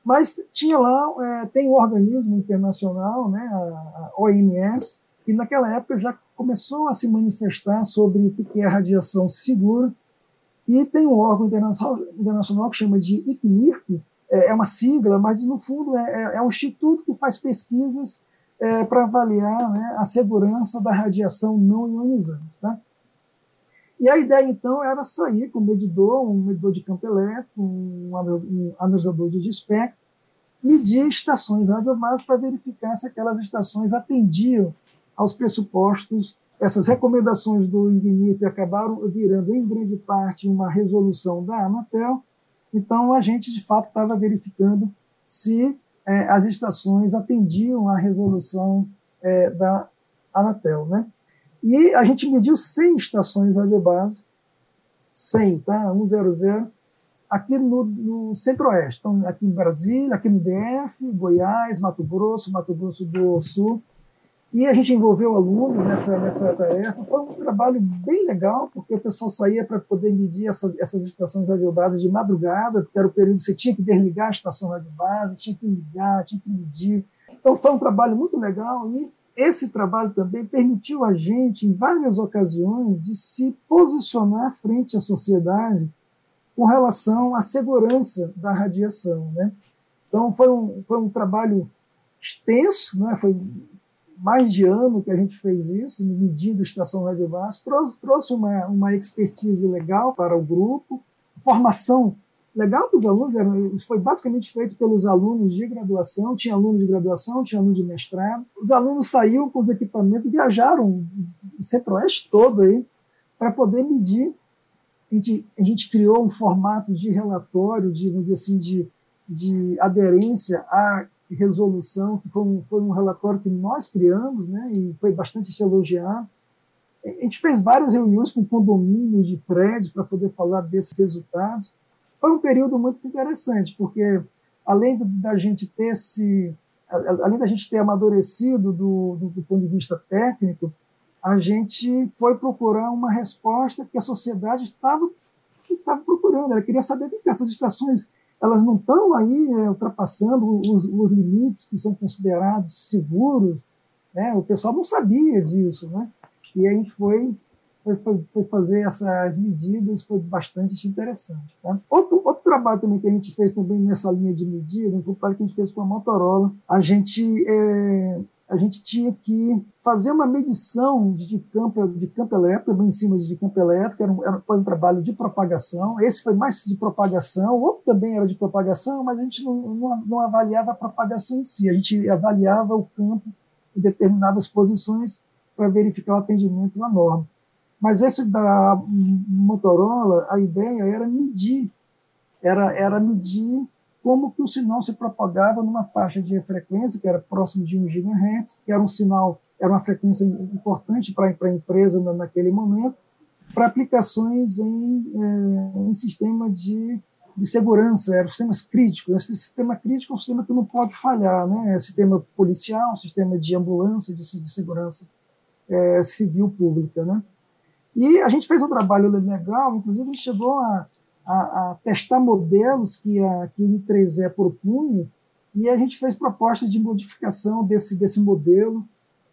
Mas tinha lá, é, tem um organismo internacional, né, a, a OMS, que naquela época já começou a se manifestar sobre o que é radiação segura, e tem um órgão internacional, internacional que chama de ICNIRP, é, é uma sigla, mas no fundo é, é, é um instituto que faz pesquisas é, para avaliar né, a segurança da radiação não ionizante. Tá? E a ideia, então, era sair com um medidor, um medidor de campo elétrico, um analisador de espectro, medir estações radiobases para verificar se aquelas estações atendiam aos pressupostos. Essas recomendações do INGNIP acabaram virando, em grande parte, uma resolução da Anatel. Então, a gente, de fato, estava verificando se é, as estações atendiam à resolução é, da Anatel. Né? E a gente mediu 100 estações radiobase, 100, tá? 100, aqui no, no Centro-Oeste. Então, aqui em Brasília, aqui no DF, Goiás, Mato Grosso, Mato Grosso do Sul, e a gente envolveu alunos nessa, nessa tarefa. Foi um trabalho bem legal, porque o pessoal saía para poder medir essas, essas estações radiobase de madrugada, porque era o período que você tinha que desligar a estação radiobase, tinha que ligar, tinha que medir. Então foi um trabalho muito legal e esse trabalho também permitiu a gente, em várias ocasiões, de se posicionar frente à sociedade com relação à segurança da radiação. Né? Então foi um, foi um trabalho extenso, né? foi mais de ano que a gente fez isso, medindo estação radiovascular, trouxe, trouxe uma, uma expertise legal para o grupo, formação legal para os alunos, era, foi basicamente feito pelos alunos de graduação, tinha aluno de graduação, tinha aluno de mestrado, os alunos saíram com os equipamentos, viajaram o centro-oeste todo aí, para poder medir, a gente, a gente criou um formato de relatório, de, vamos dizer assim, de, de aderência a resolução, que foi um, foi um relatório que nós criamos, né, e foi bastante elogiado, A gente fez várias reuniões com condomínios de prédios para poder falar desses resultados. Foi um período muito interessante, porque além da gente ter se, além da gente ter amadurecido do, do, do ponto de vista técnico, a gente foi procurar uma resposta que a sociedade estava estava procurando. Ela queria saber que essas estações elas não estão aí é, ultrapassando os, os, limites que são considerados seguros. Né? O pessoal não sabia disso, né? E a gente foi foi, foi, foi, fazer essas medidas, foi bastante interessante. Tá? Outro, outro trabalho também que a gente fez também nessa linha de medida, foi o trabalho que a gente fez com a Motorola. A gente, é, a gente tinha que fazer uma medição de campo, de campo elétrico, em cima de campo elétrico, era um, era, foi um trabalho de propagação, esse foi mais de propagação, outro também era de propagação, mas a gente não, não, não avaliava a propagação em si, a gente avaliava o campo em determinadas posições para verificar o atendimento na norma. Mas esse da Motorola, a ideia era medir, era, era medir como que o sinal se propagava numa faixa de frequência que era próximo de 1 GHz, que era um sinal, era uma frequência importante para a empresa naquele momento, para aplicações em, é, em sistema de, de segurança, eram sistemas críticos. Esse sistema crítico é um sistema que não pode falhar, né? É sistema policial, sistema de ambulância, de, de segurança é, civil pública, né? E a gente fez um trabalho legal, inclusive a gente chegou a, a, a testar modelos que, a, que o I3E propunha, e a gente fez propostas de modificação desse, desse modelo,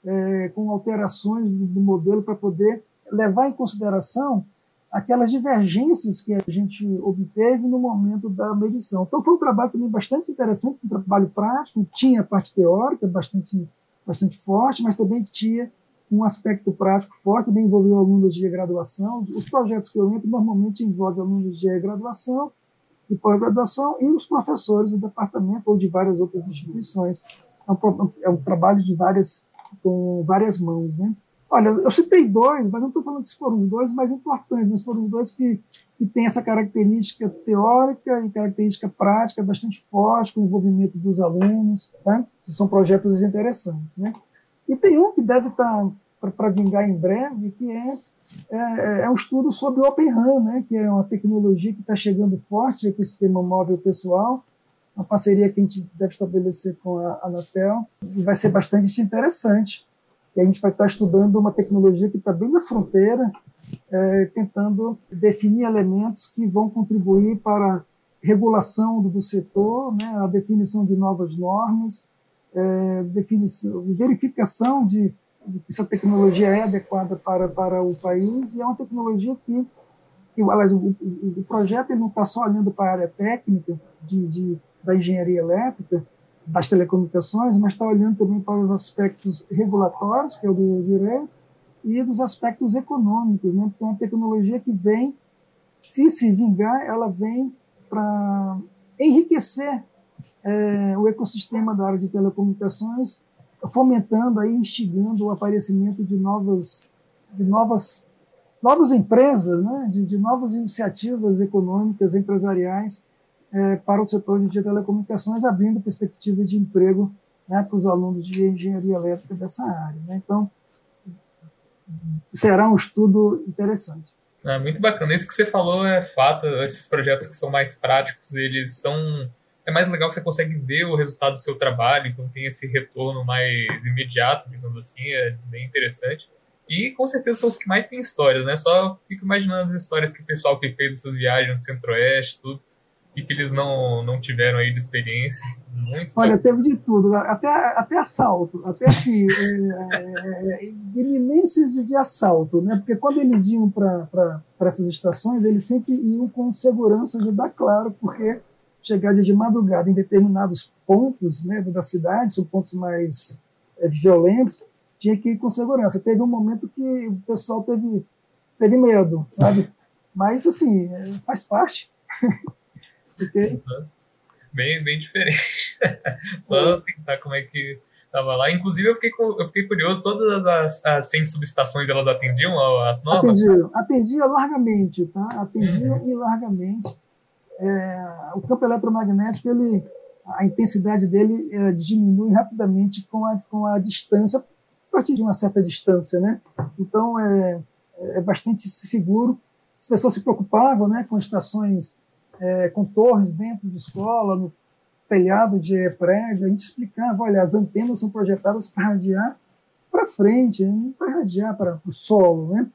é, com alterações do, modelo para poder levar em consideração aquelas divergências que a gente obteve no momento da medição. Então foi um trabalho também bastante interessante, um trabalho prático, tinha parte teórica bastante, bastante forte, mas também tinha um aspecto prático forte, também envolveu alunos de graduação. Os projetos que eu entro normalmente envolvem alunos de graduação e pós-graduação e os professores do departamento ou de várias outras instituições. É um, é um trabalho de várias, com várias mãos. Né? Olha, eu citei dois, mas não estou falando que foram os dois mais importantes, mas foram os dois que, que têm essa característica teórica e característica prática bastante forte, com o envolvimento dos alunos. Tá? São projetos interessantes. Né? E tem um que deve estar para vingar em breve, que é, é, é, um estudo sobre o Open RAM, né, que é uma tecnologia que está chegando forte para o sistema móvel pessoal, uma parceria que a gente deve estabelecer com a Anatel, e vai ser bastante interessante. E a gente vai estar estudando uma tecnologia que está bem na fronteira, é, tentando definir elementos que vão contribuir para regulação do, do setor, né, a definição de novas normas, é, definição, verificação de, que essa tecnologia é adequada para, para o país e é uma tecnologia que, que aliás, o, o, o projeto ele não está só olhando para a área técnica de, de, da engenharia elétrica, das telecomunicações, mas está olhando também para os aspectos regulatórios, que é o do direito, e dos aspectos econômicos, né? porque é uma tecnologia que vem, se se vingar, ela vem para enriquecer é, o ecossistema da área de telecomunicações, fomentando aí, instigando o aparecimento de novas, de novas, novas empresas, né, de, de novas iniciativas econômicas, empresariais é, para o setor de telecomunicações, abrindo perspectiva de emprego né, para os alunos de engenharia elétrica dessa área. Né? Então, será um estudo interessante. É, muito bacana. Isso que você falou é fato. Esses projetos que são mais práticos, eles são é mais legal que você consegue ver o resultado do seu trabalho, então tem esse retorno mais imediato, digamos assim, é bem interessante. E com certeza são os que mais têm histórias, né? Só fico imaginando as histórias que o pessoal que fez essas viagens no Centro-Oeste, tudo, e que eles não, não tiveram aí de experiência. Muito Olha, teve de tudo, né? até, até assalto, até assim, é, é, é, iminência de, de, assalto, né? Porque quando eles iam para essas estações, eles sempre iam com segurança ajudar, claro, porque chegar de madrugada em determinados pontos né, da cidade, são pontos mais é, violentos, tinha que ir com segurança. Teve um momento que o pessoal teve, teve medo, sabe? Mas, assim, é, faz parte. Porque... Bem, bem diferente. Só pensar como é que estava lá. Inclusive, eu fiquei, eu fiquei curioso, todas as, as 100 subestações, elas atendiam as normas? Atendiam, atendia largamente, tá? Atendiam uhum. e largamente é, o campo eletromagnético, ele, a intensidade dele é, diminui rapidamente com a, com a distância, a partir de uma certa distância, né? Então é, é bastante seguro. As pessoas se preocupavam, né, com estações, é, com torres dentro de escola, no telhado de prédio. A gente explicava, olha, as antenas são projetadas para radiar para frente, né? não para radiar para o solo, né?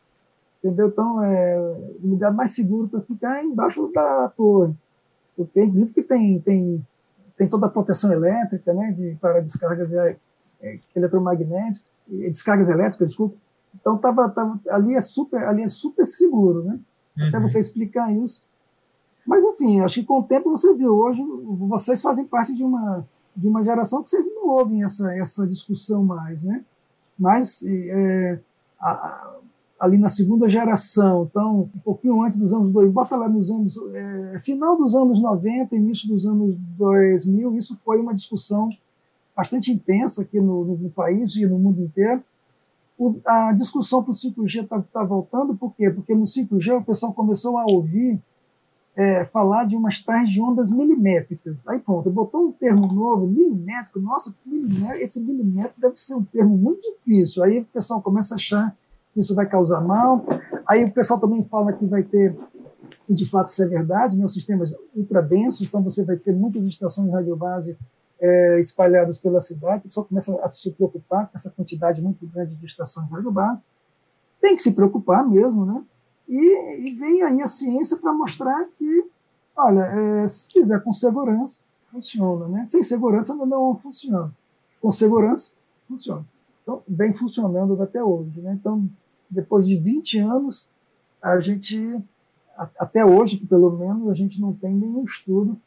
Entendeu? Então, é o lugar mais seguro para ficar é embaixo da torre. Porque, inclusive, que tem, tem, tem toda a proteção elétrica, né, de, para descargas é, eletromagnéticas, descargas elétricas, desculpa. Então, tava, tava, ali, é super, ali é super seguro, né? Uhum. Até você explicar isso. Mas, enfim, acho que com o tempo você viu, hoje vocês fazem parte de uma, de uma geração que vocês não ouvem essa, essa discussão mais, né? Mas, é, a, ali na segunda geração, então, um pouquinho antes dos anos 2000, bota lá nos anos, é, final dos anos 90, início dos anos 2000, isso foi uma discussão bastante intensa aqui no, no, no país e no mundo inteiro. O, a discussão para o 5G está tá voltando, por quê? Porque no 5G o pessoal começou a ouvir é, falar de umas tais de ondas milimétricas. Aí pronto, botou um termo novo, milimétrico, nossa, milimétrico, esse milimétrico deve ser um termo muito difícil. Aí o pessoal começa a achar isso vai causar mal. Aí o pessoal também fala que vai ter, e de fato isso é verdade, né, os sistemas ultradensos, então você vai ter muitas estações de radiobase é, espalhadas pela cidade, o pessoal começa a se preocupar com essa quantidade muito grande de estações de radiobase. Tem que se preocupar mesmo, né? E, e vem aí a ciência para mostrar que, olha, é, se fizer com segurança, funciona, né? Sem segurança não, funciona. Com segurança, funciona. Então, vem funcionando até hoje, né? Então, depois de 20 anos, a gente, até hoje, pelo menos, a gente não tem nenhum estudo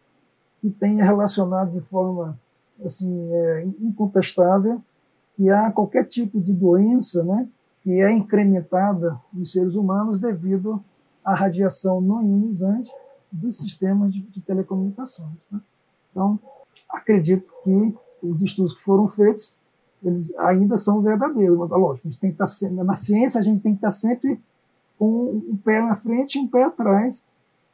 que tenha relacionado de forma assim, é, incontestável que há qualquer tipo de doença né, que é incrementada nos seres humanos devido à radiação não ionizante dos sistemas de, de telecomunicações. Né? Então, acredito que os estudos que foram feitos eles ainda são verdadeiros. Lógico, a gente tem que estar, tá na ciência a gente tem que estar sempre com um pé na frente e um pé atrás,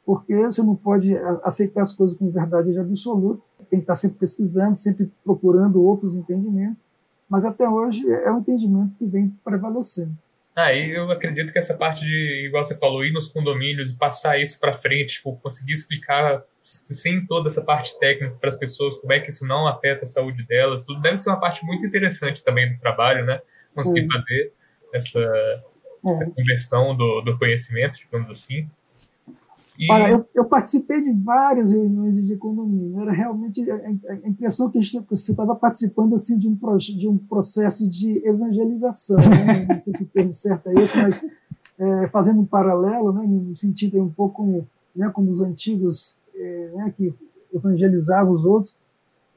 porque você não pode aceitar as coisas como verdade absoluta, tem que estar sempre pesquisando, sempre procurando outros entendimentos, mas até hoje é um entendimento que vem prevalecendo. Ah, e eu acredito que essa parte de, igual você falou, ir nos condomínios passar isso para frente, tipo, conseguir explicar sem toda essa parte técnica para as pessoas, como é que isso não afeta a saúde delas, tudo deve ser uma parte muito interessante também do trabalho, né? Conseguir fazer essa, é. essa conversão do, do conhecimento, digamos assim. E... Olha, eu, eu, participei de várias reuniões de condomínio. Era realmente a, a impressão que você estava participando assim de um, de um processo de evangelização. Né? Não sei se o termo certo é esse, mas é, fazendo um paralelo, né, no sentido um pouco como, né, como os antigos né, que evangelizava os outros,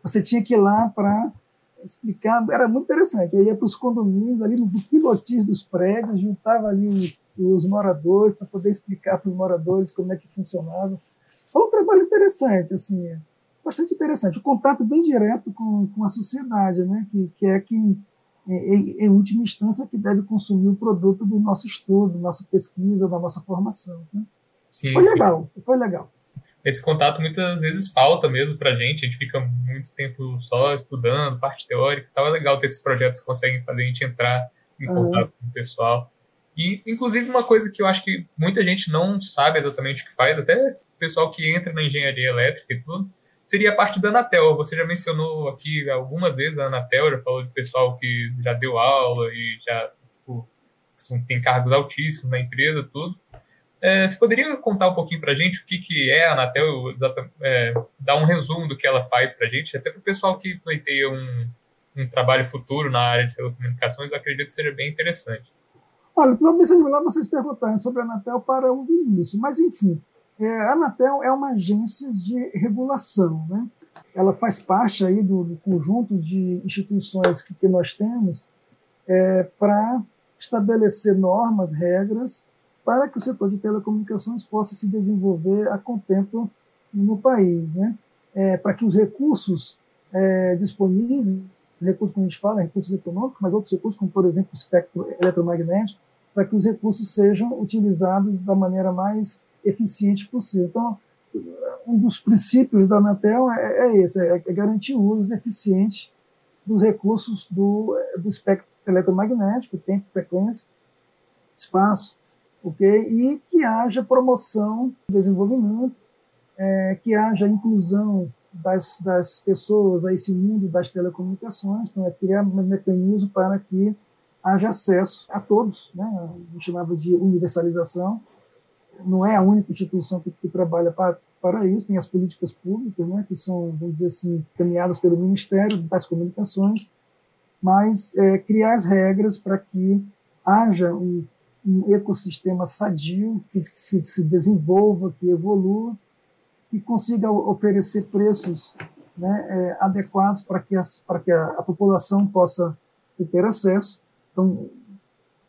você tinha que ir lá para explicar, era muito interessante. Eu ia para os condomínios, ali no pilotis dos prédios, juntava ali os moradores para poder explicar para os moradores como é que funcionava. Foi um trabalho interessante, assim, bastante interessante. O contato bem direto com, com a sociedade, né, que, que é quem, em, em última instância, que deve consumir o produto do nosso estudo, da nossa pesquisa, da nossa formação. Né? Sim, foi legal, sim. foi legal esse contato muitas vezes falta mesmo para gente, a gente fica muito tempo só estudando, parte teórica e tal. É legal ter esses projetos que conseguem fazer a gente entrar em contato uhum. com o pessoal. E, inclusive, uma coisa que eu acho que muita gente não sabe exatamente o que faz, até o pessoal que entra na engenharia elétrica e tudo, seria a parte da Anatel. Você já mencionou aqui algumas vezes a Anatel, já falou de pessoal que já deu aula e já tipo, tem cargos altíssimos na empresa, tudo. É, você poderia contar um pouquinho para a gente o que, que é a Anatel, é, dar um resumo do que ela faz para a gente, até para o pessoal que pleiteia um, um trabalho futuro na área de telecomunicações, eu acredito que seja bem interessante. Olha, talvez seja melhor vocês perguntarem sobre a Anatel para o Vinícius, mas enfim, é, a Anatel é uma agência de regulação, né? Ela faz parte aí do, do conjunto de instituições que, que nós temos é, para estabelecer normas, regras para que o setor de telecomunicações possa se desenvolver a contento no país, né? É, para que os recursos é, disponíveis, recursos que a gente fala, recursos econômicos, mas outros recursos, como por exemplo o espectro eletromagnético, para que os recursos sejam utilizados da maneira mais eficiente possível. Então, um dos princípios da Anatel é, é esse, é, é garantir o uso eficiente dos recursos do, do espectro eletromagnético, tempo, frequência, espaço, ok? E que haja promoção, desenvolvimento, é, que haja inclusão das, das pessoas a esse mundo das telecomunicações, então é criar um mecanismo para que haja acesso a todos, né? gente chamava de universalização, não é a única instituição que, que trabalha para, para isso, tem as políticas públicas, né, que são, vamos dizer assim, caminhadas pelo Ministério das Comunicações, mas é, criar as regras para que haja um, um ecossistema sadio, que, se, se, desenvolva, que evolua, e consiga oferecer preços né, é, adequados para que, as, para que a, a população possa ter acesso. Então,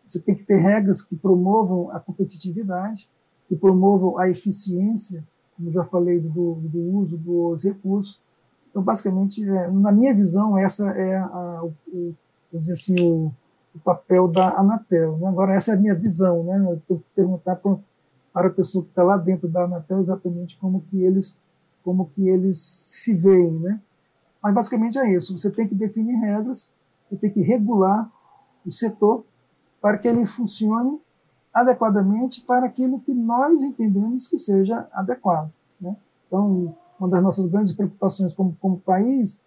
você tem que ter regras que promovam a competitividade, que promovam a eficiência, como já falei, do, do uso dos recursos. Então, basicamente, é, na minha visão, essa é a, o, dizer assim, o, o, papel da Anatel. Agora, essa é a minha visão. Né? Eu tenho que perguntar para, para a pessoa que está lá dentro da Anatel exatamente como que eles, como que eles se veem. Né? Mas, basicamente, é isso. Você tem que definir regras, você tem que regular o setor para que ele funcione adequadamente para aquilo que nós entendemos que seja adequado. Né? Então, uma das nossas grandes preocupações como, como país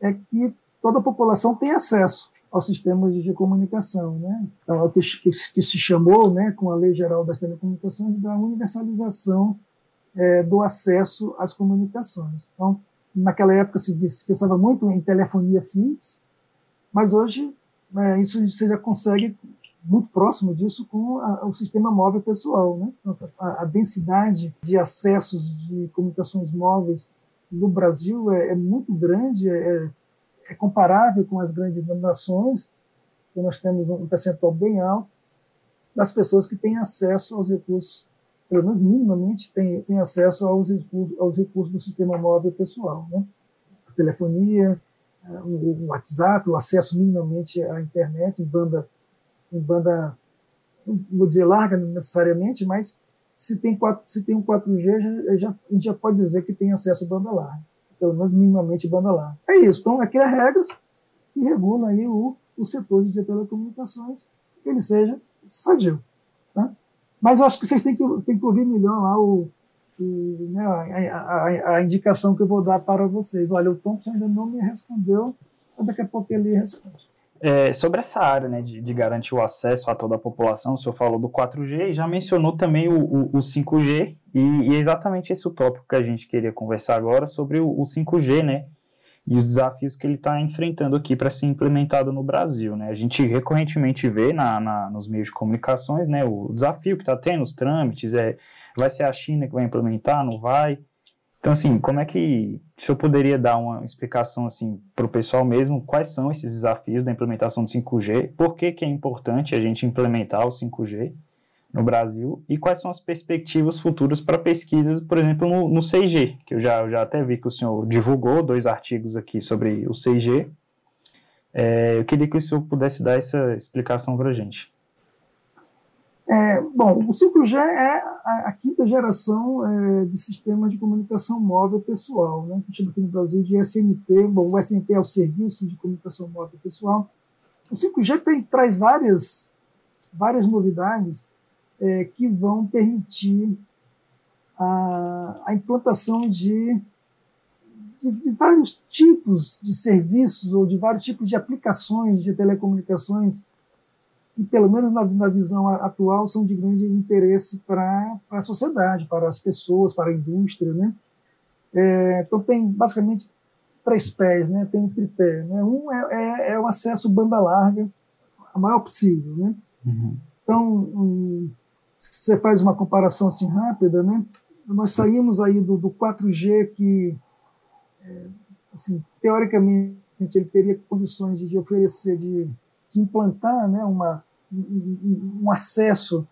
é que toda a população tenha acesso aos sistemas de comunicação. Né? Então, é o que, que, que, se chamou, né, com a Lei Geral das Telecomunicações, da universalização é, do acesso às comunicações. Então, naquela época se, pensava muito em telefonia fixa, mas hoje é, isso você já consegue muito próximo disso com a, o sistema móvel pessoal. Né? A, a, densidade de acessos de comunicações móveis no Brasil é, é muito grande, é, é, comparável com as grandes nações, que nós temos um percentual bem alto das pessoas que têm acesso aos recursos, pelo menos minimamente, têm, têm acesso aos recursos, aos recursos do sistema móvel pessoal. Né? A telefonia, o WhatsApp, o acesso minimamente à internet em banda em banda, não vou dizer larga necessariamente, mas se tem, 4, se tem um 4G, já, já, a gente já pode dizer que tem acesso a banda larga, pelo menos minimamente banda larga. É isso, então aqui as regras que regulam aí o, o setor de telecomunicações, que ele seja sadio. Tá? Mas eu acho que vocês têm que, têm que ouvir melhor lá o, né, a, a, a, indicação que eu vou dar para vocês. Olha, o Thompson ainda não me respondeu, daqui a pouco ele responde. É, sobre essa área né, de, de, garantir o acesso a toda a população, o senhor falou do 4G e já mencionou também o, o, o 5G, e, e, é exatamente esse o tópico que a gente queria conversar agora sobre o, o 5G, né? E os desafios que ele está enfrentando aqui para ser implementado no Brasil, né? A gente recorrentemente vê na, na, nos meios de comunicações, né? O desafio que está tendo, os trâmites, é, vai ser a China que vai implementar, não vai? Então, assim, como é que o senhor poderia dar uma explicação assim para o pessoal mesmo? Quais são esses desafios da implementação do 5G? Por que, que é importante a gente implementar o 5G no Brasil? E quais são as perspectivas futuras para pesquisas, por exemplo, no, no 6G? Que eu já, eu já até vi que o senhor divulgou dois artigos aqui sobre o 6G. É, eu queria que o senhor pudesse dar essa explicação para a gente. É, bom, o 5G é a, a quinta geração é, de sistemas de comunicação móvel pessoal, né, que chama aqui no Brasil de SNP. Bom, o SNP é o Serviço de Comunicação Móvel Pessoal. O 5G tem, traz várias, várias novidades é, que vão permitir a, a implantação de, de, de vários tipos de serviços ou de vários tipos de aplicações de telecomunicações que, pelo menos na, na visão atual, são de grande interesse para a sociedade, para as pessoas, para a indústria. Né? É, então, tem basicamente três pés, né? tem um tripé. Né? Um é, é, é o acesso banda larga, a maior possível. Né? Uhum. Então, um, se você faz uma comparação assim rápida, né? nós saímos aí do, do 4G que, é, assim, teoricamente, ele teria condições de, de oferecer, de, de implantar né, uma, um, acesso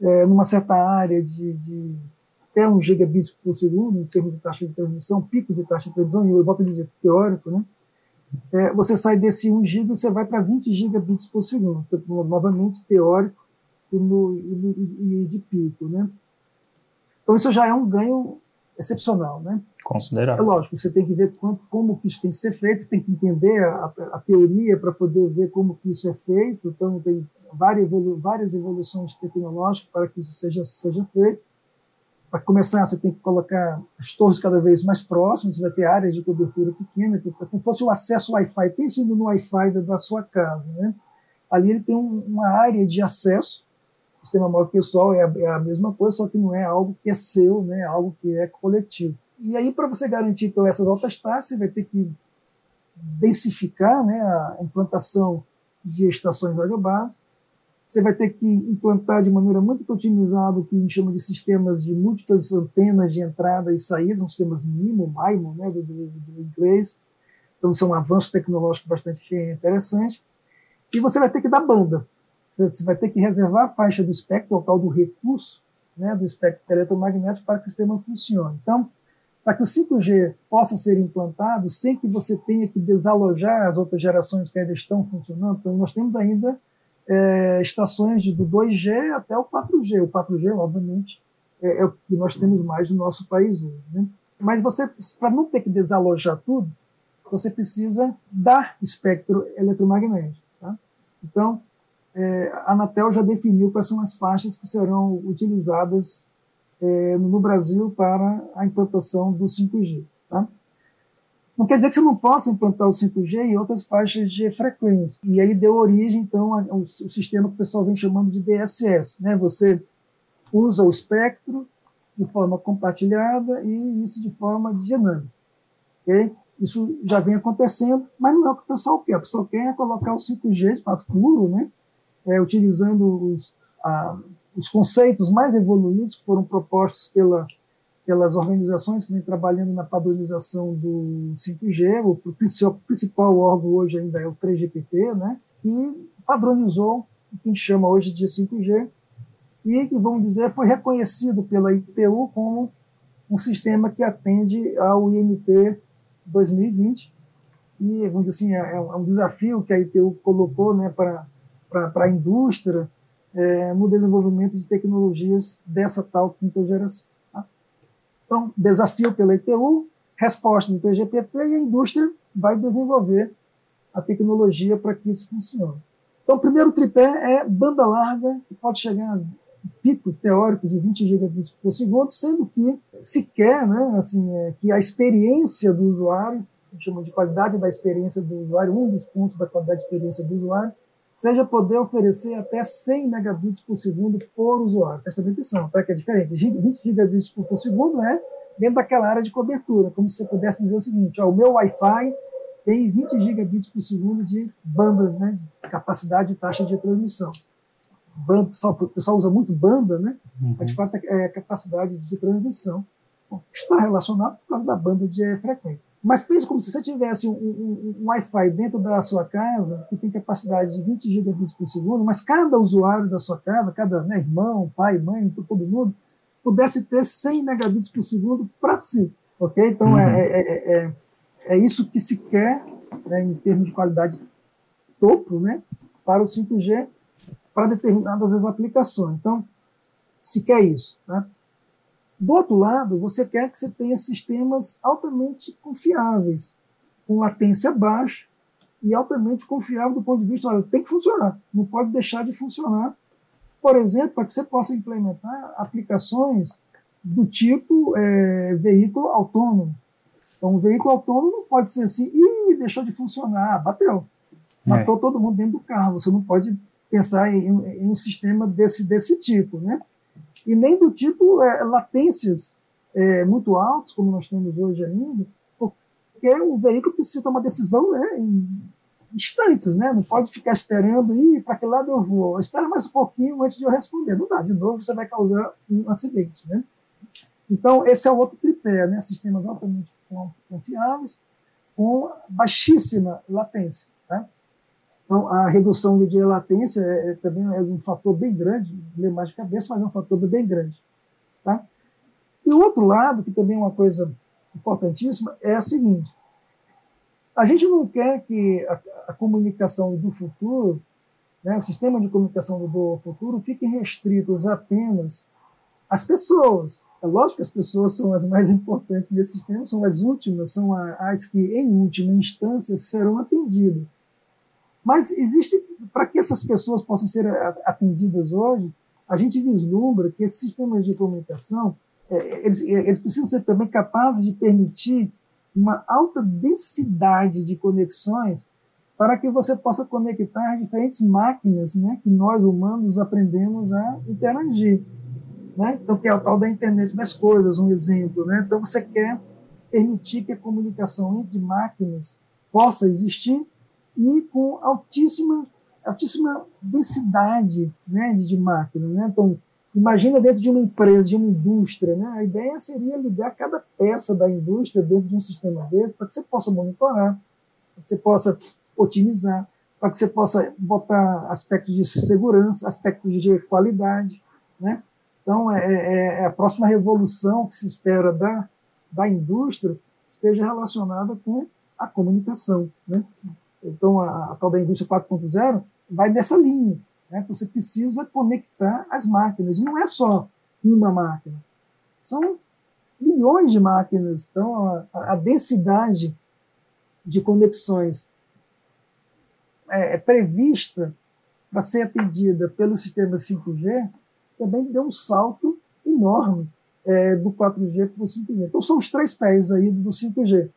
é, numa certa área de, de até um gigabits por segundo, em termos de taxa de transmissão, pico de taxa de transmissão, e eu volto a dizer, teórico, né? É, você sai desse 1 GB e você vai para 20 gigabits por segundo, novamente teórico e, no, e, e, de pico. Né? Então, isso já é um ganho excepcional, né? Considerável. É lógico, você tem que ver quanto, como que isso tem que ser feito, tem que entender a, a teoria para poder ver como que isso é feito. Então, tem várias, evolu várias evoluções tecnológicas para que isso seja, seja feito. Para começar, você tem que colocar as torres cada vez mais próximas, você vai ter áreas de cobertura pequena, como se fosse o acesso Wi-Fi. Pense no Wi-Fi da, da sua casa. Né? Ali ele tem um, uma área de acesso, o sistema móvel pessoal é a, é a mesma coisa, só que não é algo que é seu, né? é algo que é coletivo. E aí, para você garantir então, essas altas taxas, você vai ter que densificar né, a implantação de estações radiobásicas, você vai ter que implantar de maneira muito otimizada o que a gente chama de sistemas de múltiplas antenas de entrada e saída, são sistemas MIMO, MIMO, né, do, do, do inglês. Então, isso é um avanço tecnológico bastante interessante. E você vai ter que dar banda. Você vai ter que reservar a faixa do espectro, o tal do recurso, né, do espectro eletromagnético, para que o sistema funcione. Então, para que o 5G possa ser implantado sem que você tenha que desalojar as outras gerações que ainda estão funcionando, então nós temos ainda é, estações do 2G até o 4G. O 4G, obviamente, é, é, o que nós temos mais no nosso país hoje. Né? Mas você, para não ter que desalojar tudo, você precisa dar espectro eletromagnético. Tá? Então, é, a Anatel já definiu quais são as faixas que serão utilizadas é, no Brasil para a implantação do 5G. Tá? Não quer dizer que você não possa implantar o 5G em outras faixas de frequência. E aí deu origem, então, ao, sistema que o pessoal vem chamando de DSS. Né? Você usa o espectro de forma compartilhada e isso de forma dinâmica. Okay? Isso já vem acontecendo, mas não é o que o pessoal quer. O pessoal quer colocar o 5G, de fato, puro, né? É, utilizando os, a, os conceitos mais evoluídos que foram propostos pela, pelas organizações que vêm trabalhando na padronização do 5G. O, principal órgão hoje ainda é o 3GPP, né? E padronizou o que a gente chama hoje de 5G e vamos dizer, foi reconhecido pela ITU como um sistema que atende ao INT 2020. E, vamos dizer assim, é, é um desafio que a ITU colocou né, para a indústria, é, no desenvolvimento de tecnologias dessa tal quinta geração. Então, desafio pela ITU, resposta do TGPP e a indústria vai desenvolver a tecnologia para que isso funcione. Então, o primeiro tripé é banda larga, que pode chegar a pico teórico de 20 gigabits por segundo, sendo que se quer né, assim, é, que a experiência do usuário, gente chama de qualidade da experiência do usuário, um dos pontos da qualidade da experiência do usuário, seja poder oferecer até 100 megabits por segundo por usuário. Presta atenção, tá? que é diferente. 20 gigabits por segundo é dentro daquela área de cobertura, como se você pudesse dizer o seguinte, ó, o meu Wi-Fi tem 20 gigabits por segundo de banda, né, de capacidade de taxa de transmissão. Banda, o pessoal, o pessoal usa muito banda, né? Uhum. Mas de fato é capacidade de transmissão. Bom, está relacionado por causa da banda de frequência. Mas pense como se você tivesse um, um, um Wi-Fi dentro da sua casa, que tem capacidade de 20 gigabits por segundo, mas cada usuário da sua casa, cada né, irmão, pai, mãe, todo mundo, pudesse ter 100 megabits por segundo para si. Ok? Então, uhum. é, é, é, é, isso que se quer, né, em termos de qualidade topo, né, para o 5G, para determinadas aplicações. Então, se quer isso. Né? Do outro lado, você quer que você tenha sistemas altamente confiáveis, com latência baixa e altamente confiável do ponto de vista, olha, tem que funcionar, não pode deixar de funcionar. Por exemplo, para que você possa implementar aplicações do tipo é, veículo autônomo. Então, um veículo autônomo não pode ser assim, e deixou de funcionar, bateu. Matou é. todo mundo dentro do carro. Você não pode pensar em, em um sistema desse, desse tipo, né? E nem do tipo é, latências é, muito altas, como nós temos hoje ainda, porque o veículo precisa tomar decisão né, em instantes, né? não pode ficar esperando, e para que lado eu vou? Espera mais um pouquinho antes de eu responder. Não dá, de novo você vai causar um acidente. Né? Então, esse é o outro tripé, né? sistemas altamente confiáveis, com baixíssima latência. Então, a redução de latência é, é, também é um fator bem grande, ler mais de cabeça, mas é um fator bem grande. Tá? E o outro lado, que também é uma coisa importantíssima, é a seguinte: a gente não quer que a, a comunicação do futuro, né, o sistema de comunicação do futuro, fiquem restritos apenas às pessoas. É lógico que as pessoas são as mais importantes nesse sistema, são as últimas, são as que, em última instância, serão atendidas. Mas existe, para que essas pessoas possam ser atendidas hoje, a gente vislumbra que esses sistemas de comunicação, é, eles, eles precisam ser também capazes de permitir uma alta densidade de conexões para que você possa conectar diferentes máquinas né, que nós humanos aprendemos a interagir. Né? Então, que é o tal da internet das coisas, um exemplo. Né? Então, você quer permitir que a comunicação entre máquinas possa existir e com altíssima, altíssima densidade né, de, máquinas. Né? Então, imagina dentro de uma empresa, de uma indústria, né? a ideia seria ligar cada peça da indústria dentro de um sistema desse para que você possa monitorar, para que você possa otimizar, para que você possa botar aspectos de segurança, aspectos de qualidade. Né? Então, é, é, é a próxima revolução que se espera da, da indústria esteja relacionada com a comunicação. Né? Então, a, a tal da indústria 4.0 vai nessa linha. Né? Você precisa conectar as máquinas. E não é só uma máquina, são milhões de máquinas. Então, a, a densidade de conexões é, é, prevista para ser atendida pelo sistema 5G também deu um salto enorme é, do 4G para o 5G. Então, são os três pés aí do 5G.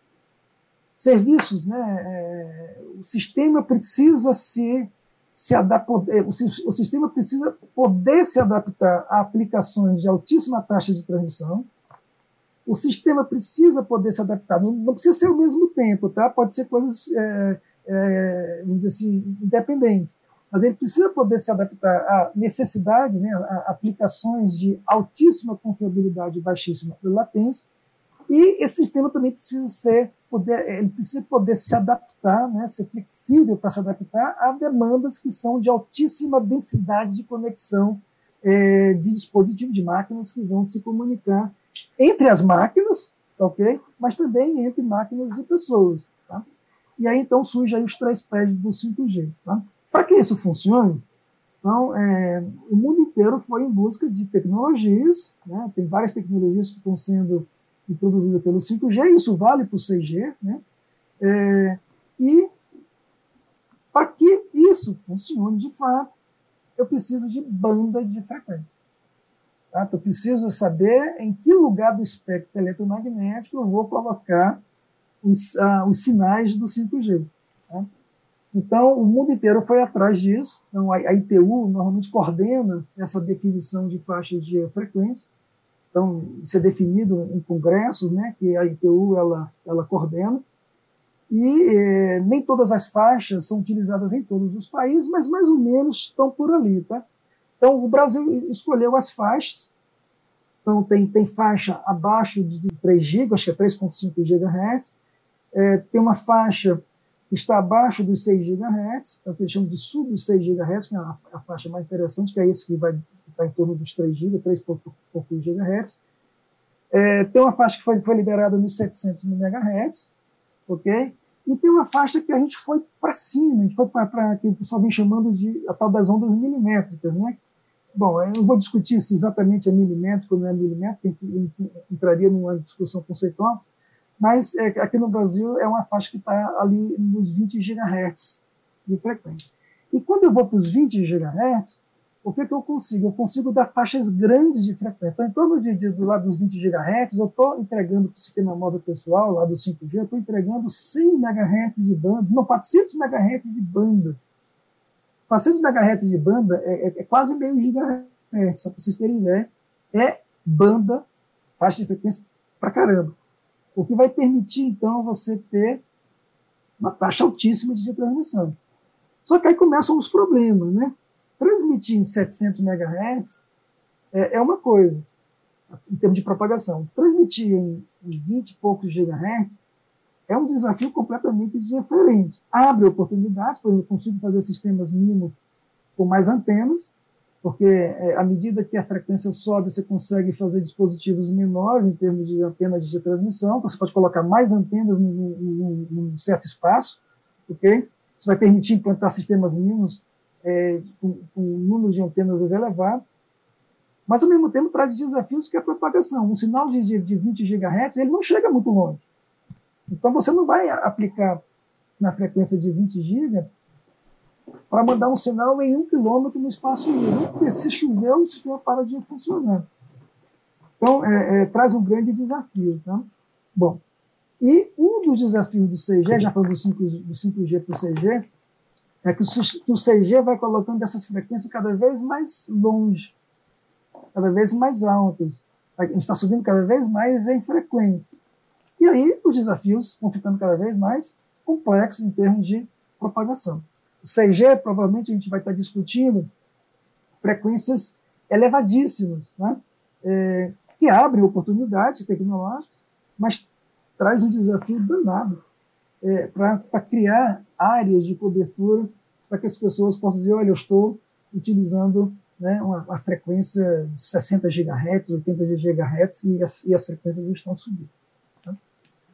Serviços, né? É, o sistema precisa se, se adaptar, é, o, o sistema precisa poder se adaptar a aplicações de altíssima taxa de transmissão. O sistema precisa poder se adaptar, não, não precisa ser ao mesmo tempo, tá? Pode ser coisas é, é, vamos dizer assim, independentes. Mas ele precisa poder se adaptar à necessidade, né, a aplicações de altíssima confiabilidade e baixíssima latência, e esse sistema também precisa ser poder, ele precisa poder se adaptar, né, ser flexível para se adaptar a demandas que são de altíssima densidade de conexão é, de dispositivos de máquinas que vão se comunicar entre as máquinas, ok? Mas também entre máquinas e pessoas. E aí então surge aí os três pés do 5G. Tá? Para que isso funcione, então, é, o mundo inteiro foi em busca de tecnologias, né? tem várias tecnologias que estão sendo introduzidas pelo 5G, isso vale para o 6G, né? É, e para que isso funcione de fato, eu preciso de banda de frequência. Tá? Eu preciso saber em que lugar do espectro eletromagnético eu vou colocar os, ah, os sinais do 5G. Né? Então, o mundo inteiro foi atrás disso. Então, a, a, ITU normalmente coordena essa definição de faixas de frequência. Então, isso é definido em congressos, né, que a ITU ela, ela coordena. E eh, nem todas as faixas são utilizadas em todos os países, mas mais ou menos estão por ali. Tá? Então, o Brasil escolheu as faixas. Então, tem, tem faixa abaixo de 3 GB, acho que é 3,5 GHz, é, tem uma faixa que está abaixo dos 6 GHz, é o que eles chamam de sub 6 GHz, que é a, a, faixa mais interessante, que é esse que vai estar em torno dos 3 GB, 3,5 GHz. É, tem uma faixa que foi, foi liberada nos 700 MHz, ok? E tem uma faixa que a gente foi para cima, a gente foi para que o pessoal vem chamando de a tal das ondas milimétricas, né? Bom, eu não vou discutir se exatamente é milimétrico ou não é milimétrico, a gente entraria numa discussão conceitual, mas é, aqui no Brasil é uma faixa que está ali nos 20 GHz de frequência. E quando eu vou para os 20 GHz, o que, que eu consigo? Eu consigo dar faixas grandes de frequência. Então, em torno de, de, do lado dos 20 GHz, eu estou entregando para o sistema móvel pessoal, lá do 5G, eu estou entregando 100 MHz de banda, não, 400 MHz de banda. 400 MHz de banda é, é, é quase meio gigahertz, só para vocês terem ideia. É banda, faixa de frequência para caramba o que vai permitir, então, você ter uma taxa altíssima de transmissão. Só que aí começam os problemas, né? Transmitir em 700 MHz é, é uma coisa, em termos de propagação. Transmitir em, em 20 e poucos GHz é um desafio completamente diferente. Abre oportunidades, por exemplo, eu consigo fazer sistemas mínimos com mais antenas, porque é, à medida que a frequência sobe, você consegue fazer dispositivos menores em termos de antenas de transmissão, então você pode colocar mais antenas num, num certo espaço, ok? Isso vai permitir implantar sistemas mínimos é, com, com um número de antenas elevado, mas ao mesmo tempo traz desafios que é a propagação. Um sinal de, de, de 20 GHz ele não chega muito longe. Então você não vai aplicar na frequência de 20 GB para mandar um sinal em um quilômetro no espaço livre, porque se chover o sistema para de funcionar. Então é, é, traz um grande desafio. Tá? Bom, e um dos desafios do 6G, já falando do, 5, do 5G para o 6G, é que o, que o 6G vai colocando essas frequências cada vez mais longe cada vez mais altas. A gente está subindo cada vez mais em frequência. E aí os desafios vão ficando cada vez mais complexos em termos de propagação. O 6G, provavelmente, a gente vai estar discutindo frequências elevadíssimas, né? É, que abrem oportunidades tecnológicas, mas traz um desafio danado é, para criar áreas de cobertura para que as pessoas possam dizer, olha, eu estou utilizando né, uma, uma, frequência de 60 GHz, 80 GHz, e as, e as frequências estão subindo. Tá?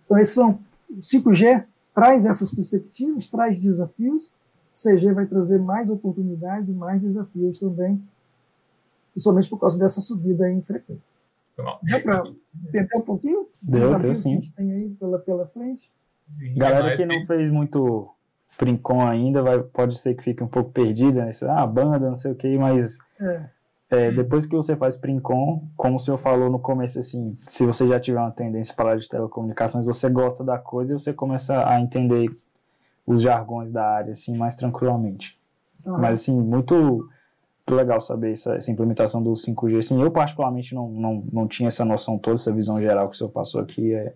Então, esses são, o 5G traz essas perspectivas, traz desafios, o 6G vai trazer mais oportunidades e mais desafios também, principalmente por causa dessa subida em frequência. Dá para entender um pouquinho? Deu, deu sim. que a gente tem aí pela, pela frente? Sim, Galera que não fez muito Princon ainda, vai, pode ser que fique um pouco perdida, né? ah, banda, não sei o que, mas é. É, depois que você faz Princon, como o senhor falou no começo, assim, se você já tiver uma tendência para de telecomunicações, você gosta da coisa e você começa a entender os jargões da área, assim, mais tranquilamente. Uhum. Mas, assim, muito, muito legal saber essa, essa, implementação do 5G. Assim, eu, particularmente, não, não, não tinha essa noção toda, essa visão geral que o senhor passou aqui. É,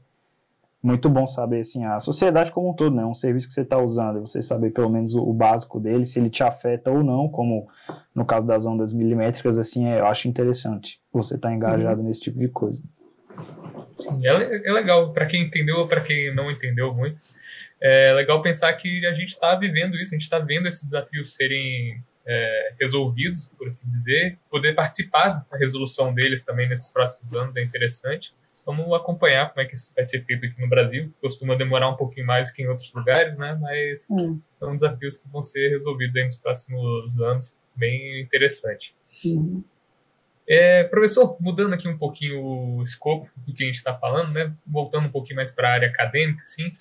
muito bom saber, assim, a sociedade como um todo, né? Um serviço que você está usando, você saber pelo menos o, o, básico dele, se ele te afeta ou não, como no caso das ondas milimétricas, assim, é, eu acho interessante você estar tá engajado uhum. nesse tipo de coisa. Sim, é, é legal, para quem entendeu ou para quem não entendeu muito, é legal pensar que a gente está vivendo isso, a gente está vendo esses desafios serem é, resolvidos, por assim dizer, poder participar da resolução deles também nesses próximos anos é interessante. Vamos acompanhar como é que isso vai ser feito aqui no Brasil. Costuma demorar um pouquinho mais que em outros lugares, né? Mas hum. são desafios que vão ser resolvidos nos próximos anos. Bem interessante. Uhum. É, professor, mudando aqui um pouquinho o escopo do que a gente está falando, né? Voltando um pouquinho mais para a área acadêmica, assim.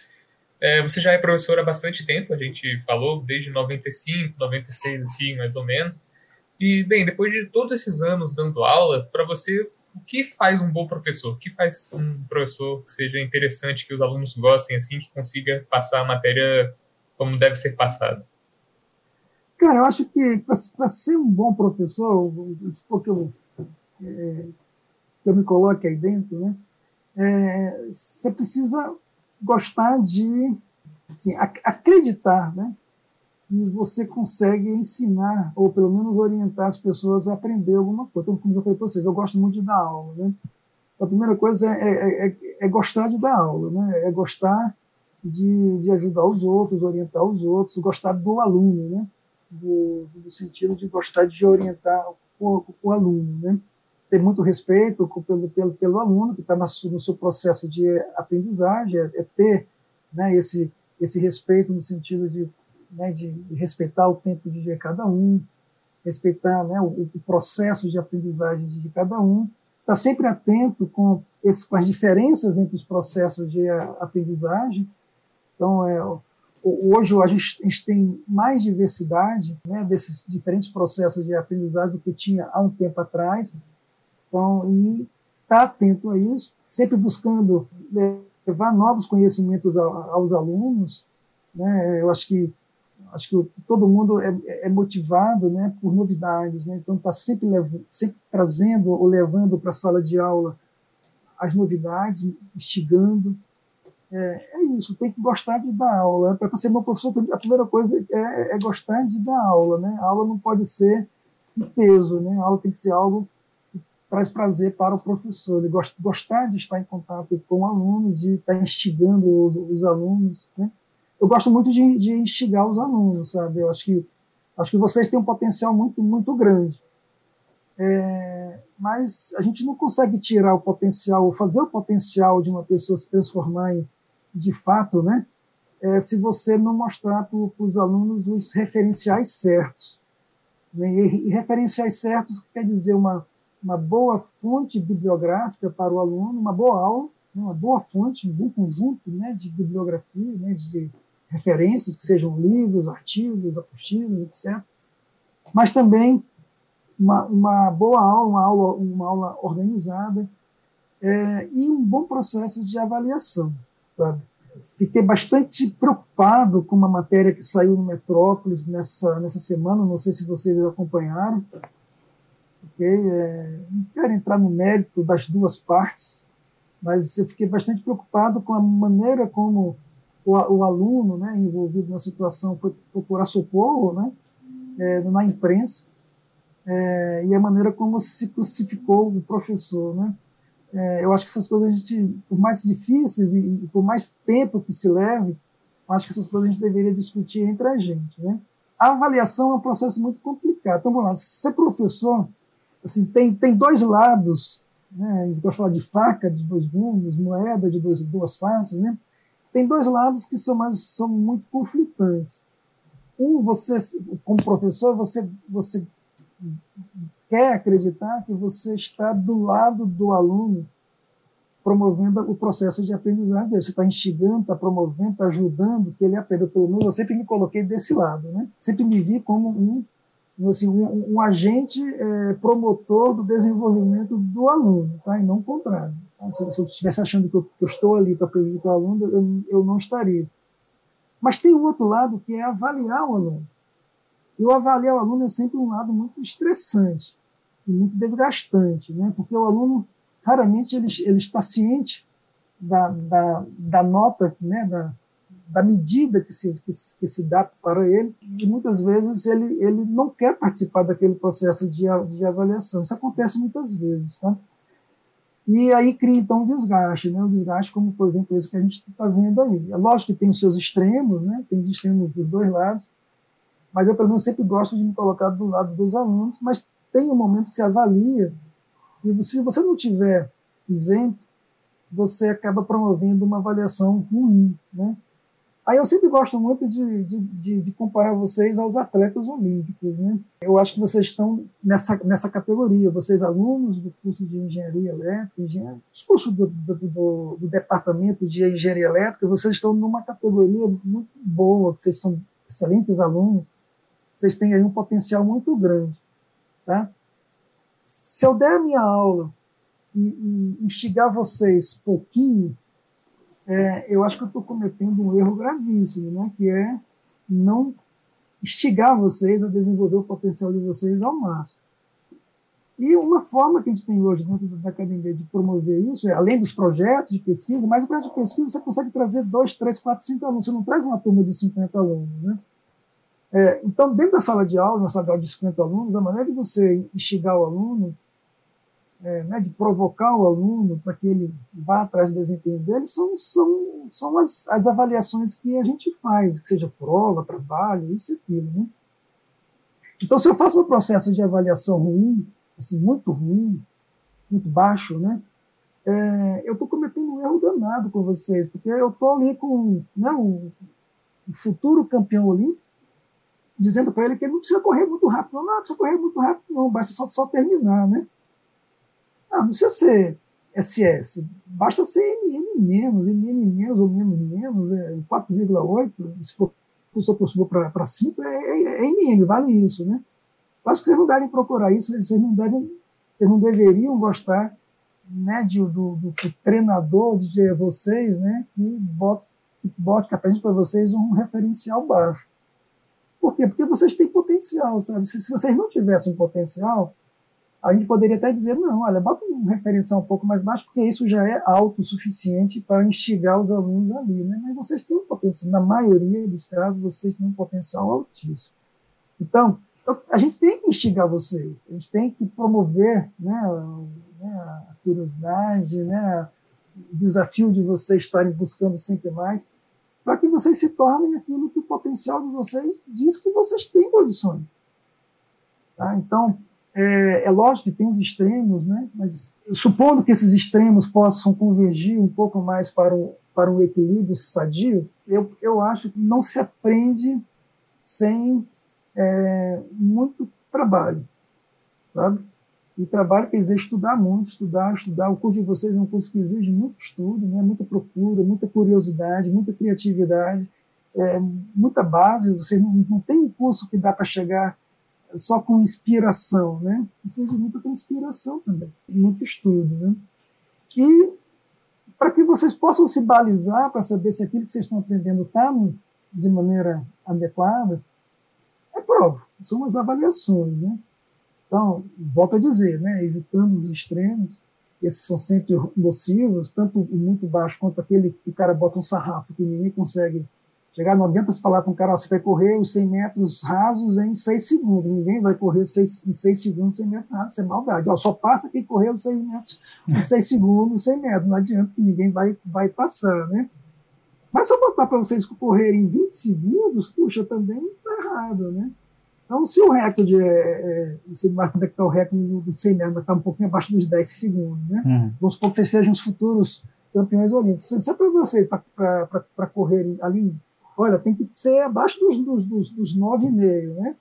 É, você já é professor há bastante tempo, a gente falou, desde 95, 96, assim, mais ou menos. E, bem, depois de todos esses anos dando aula, para você, o que faz um bom professor? O que faz um professor que seja interessante, que os alunos gostem, assim, que consiga passar a matéria como deve ser passada? Cara, eu acho que para ser um bom professor, porque eu, é, que eu me coloque aí dentro, né, é, você precisa gostar de assim, acreditar né, e você consegue ensinar, ou pelo menos orientar as pessoas a aprender alguma coisa. Então, como eu falei para vocês, eu gosto muito de dar aula. Né? A primeira coisa é, é, é, é gostar de dar aula, né? é gostar de, de, ajudar os outros, orientar os outros, gostar do aluno, né? do, do sentido de gostar de orientar o, o aluno. Né? Ter muito respeito pelo, pelo, pelo aluno que está no seu processo de aprendizagem, é, é ter né, esse, esse respeito no sentido de né, de respeitar o tempo de cada um, respeitar né, o, o, processo de aprendizagem de cada um, estar tá sempre atento com, esse, com as diferenças entre os processos de aprendizagem. Então, é, hoje a gente, a gente, tem mais diversidade né, desses diferentes processos de aprendizagem do que tinha há um tempo atrás. Então, e estar tá atento a isso, sempre buscando levar novos conhecimentos aos alunos. Né? Eu acho que acho que todo mundo é, é motivado né, por novidades, né? então está sempre, sempre trazendo ou levando para a sala de aula as novidades, instigando. É, é, isso, tem que gostar de dar aula. Para ser meu professor, a primeira coisa é, é, gostar de dar aula. Né? A aula não pode ser um peso, né? a aula tem que ser algo que traz prazer para o professor. Ele gostar de estar em contato com o aluno, de estar instigando os, os alunos. Né? Eu gosto muito de, de instigar os alunos, sabe? Eu acho que acho que vocês têm um potencial muito muito grande. É, mas a gente não consegue tirar o potencial, fazer o potencial de uma pessoa se transformar em, de fato, né? É, se você não mostrar para os alunos os referenciais certos. Né? E, e, referenciais certos quer dizer uma, uma boa fonte bibliográfica para o aluno, uma boa aula, né, uma boa fonte, um bom conjunto né, de bibliografia, né, de referências, que sejam livros, artigos, apostilas, etc. Mas também uma, uma boa aula, uma aula, uma aula organizada é, e um bom processo de avaliação, sabe? Fiquei bastante preocupado com uma matéria que saiu no Metrópolis nessa, nessa semana, não sei se vocês acompanharam. Okay? É, não quero entrar no mérito das duas partes, mas eu fiquei bastante preocupado com a maneira como o, o aluno né, envolvido na situação foi procurar socorro né, é, na imprensa é, e a maneira como se crucificou o professor. Né? É, eu acho que essas coisas a gente, por mais difíceis e, e, por mais tempo que se leve, acho que essas coisas a gente deveria discutir entre a gente. Né? A avaliação é um processo muito complicado. Então, vamos lá, ser professor assim, tem, tem dois lados, né? gente gosta de falar de faca de dois gumes, moeda de dois, duas faces, né? Tem dois lados que são, mais, são muito conflitantes. Um, você, como professor, você, você quer acreditar que você está do lado do aluno, promovendo o processo de aprendizagem dele. Você está instigando, está promovendo, está ajudando que ele aprenda. Pelo menos eu sempre me coloquei desse lado. Né? Sempre me vi como um assim, um, um agente é, promotor do desenvolvimento do aluno, tá? e não o contrário. Se, eu estivesse achando que eu, que eu estou ali para prejudicar o aluno, eu, eu, não estaria. Mas tem o outro lado, que é avaliar o aluno. E o avaliar o aluno é sempre um lado muito estressante e muito desgastante, né? porque o aluno, raramente, ele, ele está ciente da, da, da nota, né? da, da medida que se, que, que, se dá para ele, e muitas vezes ele, ele não quer participar daquele processo de, de avaliação. Isso acontece muitas vezes. Tá? E aí cria, então, um desgaste, né? um desgaste como, por exemplo, esse que a gente está vendo aí. É lógico que tem os seus extremos, né? tem os extremos dos dois lados, mas eu, pelo menos, sempre gosto de me colocar do lado dos alunos, mas tem um momento que se avalia, e se você não tiver isento, você acaba promovendo uma avaliação ruim, né? Aí eu sempre gosto muito de, de, de, de, comparar vocês aos atletas olímpicos. Né? Eu acho que vocês estão nessa, nessa categoria, vocês alunos do curso de engenharia elétrica, engenharia, os cursos do, do, do, do, departamento de engenharia elétrica, vocês estão numa categoria muito boa, vocês são excelentes alunos, vocês têm aí um potencial muito grande. Tá? Se eu der a minha aula e, e instigar vocês pouquinho, é, eu acho que eu estou cometendo um erro gravíssimo, né? que é não instigar vocês a desenvolver o potencial de vocês ao máximo. E uma forma que a gente tem hoje dentro da academia de promover isso, é, além dos projetos de pesquisa, mas o projeto de pesquisa você consegue trazer dois, três, quatro, cinco alunos, você não traz uma turma de 50 alunos. Né? É, então, dentro da sala de aula, na sala de aula de 50 alunos, a maneira de você instigar o aluno é, né, de provocar o aluno para que ele vá atrás do desempenho dele, são, são, são as, as avaliações que a gente faz, que seja prova, trabalho, isso e aquilo. Né? Então, se eu faço um processo de avaliação ruim, assim, muito ruim, muito baixo, né, é, eu estou cometendo um erro danado com vocês, porque eu estou ali com né, um futuro campeão olímpico, dizendo para ele que ele não precisa correr muito rápido. Não, não precisa correr muito rápido, não, basta só, só terminar, né? Ah, não precisa ser SS, basta ser MM menos, MM menos ou menos menos, é 4,8, se for, for para 5, é, é, é, MM, vale isso, né? Acho que vocês não devem procurar isso, vocês não devem, vocês não deveriam gostar né, de, do, do, do treinador de vocês, né, que bota, que bota para vocês um referencial baixo. Por quê? Porque vocês têm potencial, sabe? Se, se vocês não tivessem potencial, a gente poderia até dizer, não, olha, bota um referencial um pouco mais baixo, porque isso já é autossuficiente para instigar os alunos ali, né? Mas vocês têm um potencial, na maioria dos casos, vocês têm um potencial altíssimo. Então, a gente tem que instigar vocês, a gente tem que promover né, né a curiosidade, né, o desafio de vocês estarem buscando sempre mais, para que vocês se tornem aquilo que o potencial de vocês diz que vocês têm condições. Tá? Então, é, é, lógico que tem os extremos, né? mas supondo que esses extremos possam convergir um pouco mais para um, para um equilíbrio sadio, eu, eu acho que não se aprende sem é, muito trabalho, sabe? e trabalho que exige estudar muito, estudar, estudar. O curso de vocês é um curso que exige muito estudo, né? muita procura, muita curiosidade, muita criatividade, é, muita base. Vocês não, não têm um curso que dá para chegar só com inspiração, né? Precisa de muita inspiração também, muito estudo, né? E para que vocês possam se balizar para saber se aquilo que vocês estão aprendendo está de maneira adequada, é prova, são as avaliações, né? Então, volto a dizer, né, evitando os extremos, esses são sempre nocivos, tanto o muito baixo quanto aquele que o cara bota um sarrafo que ninguém consegue chegar. Não adianta você falar para um cara, você vai correr os 100 metros rasos em 6 segundos. Ninguém vai correr seis, em 6 segundos 100 metros rasos, isso é maldade. Ó, só passa quem correu os 6 metros em 6 segundos 100 metros. Não adianta que ninguém vai, vai passar, né? Mas se eu botar para vocês correrem em 20 segundos, puxa, também está errado, né? Então, se o recorde, é, é, você vai onde é que está o recorde do 100 metros, está um pouquinho abaixo dos 10 segundos, né? Uhum. Vamos supor que vocês sejam os futuros campeões olímpicos. Se é para vocês, para correrem ali, olha, tem que ser abaixo dos, dos, dos, dos 9,5, né?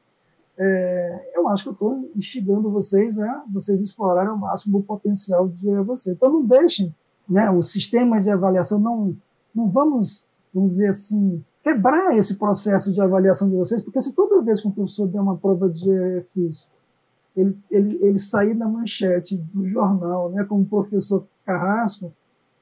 É, eu acho que eu estou instigando vocês a vocês explorarem ao máximo o potencial de vocês. Então, não deixem né, o sistema de avaliação, não, não vamos, vamos dizer assim, quebrar esse processo de avaliação de vocês, porque se toda vez que um professor der uma prova de EFIS, ele, ele, ele sair na manchete do jornal, né, como professor Carrasco,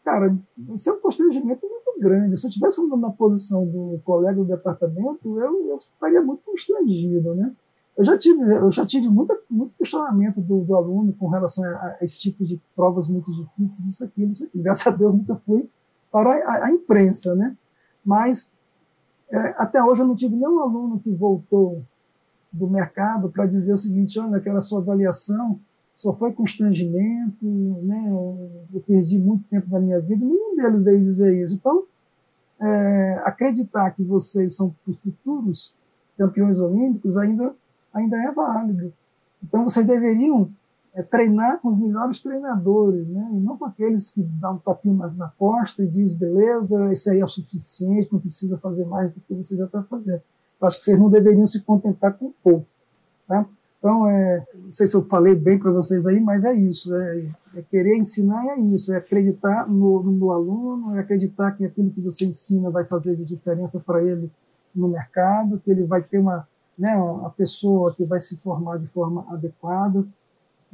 cara, isso é um constrangimento grande. Se eu andando na posição do colega do departamento, eu, eu estaria muito constrangido, né? Eu já tive, eu já tive muita, muito questionamento do, do aluno com relação a, a, esse tipo de provas muito difíceis, isso aqui, isso aqui. Graças a Deus nunca fui para a, a imprensa, né? Mas é, até hoje eu não tive nenhum aluno que voltou do mercado para dizer o seguinte: olha, aquela sua avaliação só foi constrangimento, né? eu perdi muito tempo da minha vida. Nenhum deles veio dizer isso. Então, é, acreditar que vocês são os futuros campeões olímpicos ainda, ainda é válido. Então, vocês deveriam é treinar com os melhores treinadores, né? e não com aqueles que dão um tapinho na, na costa e diz beleza, isso aí é o suficiente, não precisa fazer mais do que você já está fazendo. Eu acho que vocês não deveriam se contentar com pouco. Tá? Então, é, não sei se eu falei bem para vocês aí, mas é isso. É, é, querer ensinar é isso, é acreditar no, no aluno, é acreditar que aquilo que você ensina vai fazer de diferença para ele no mercado, que ele vai ter uma, né, uma pessoa que vai se formar de forma adequada,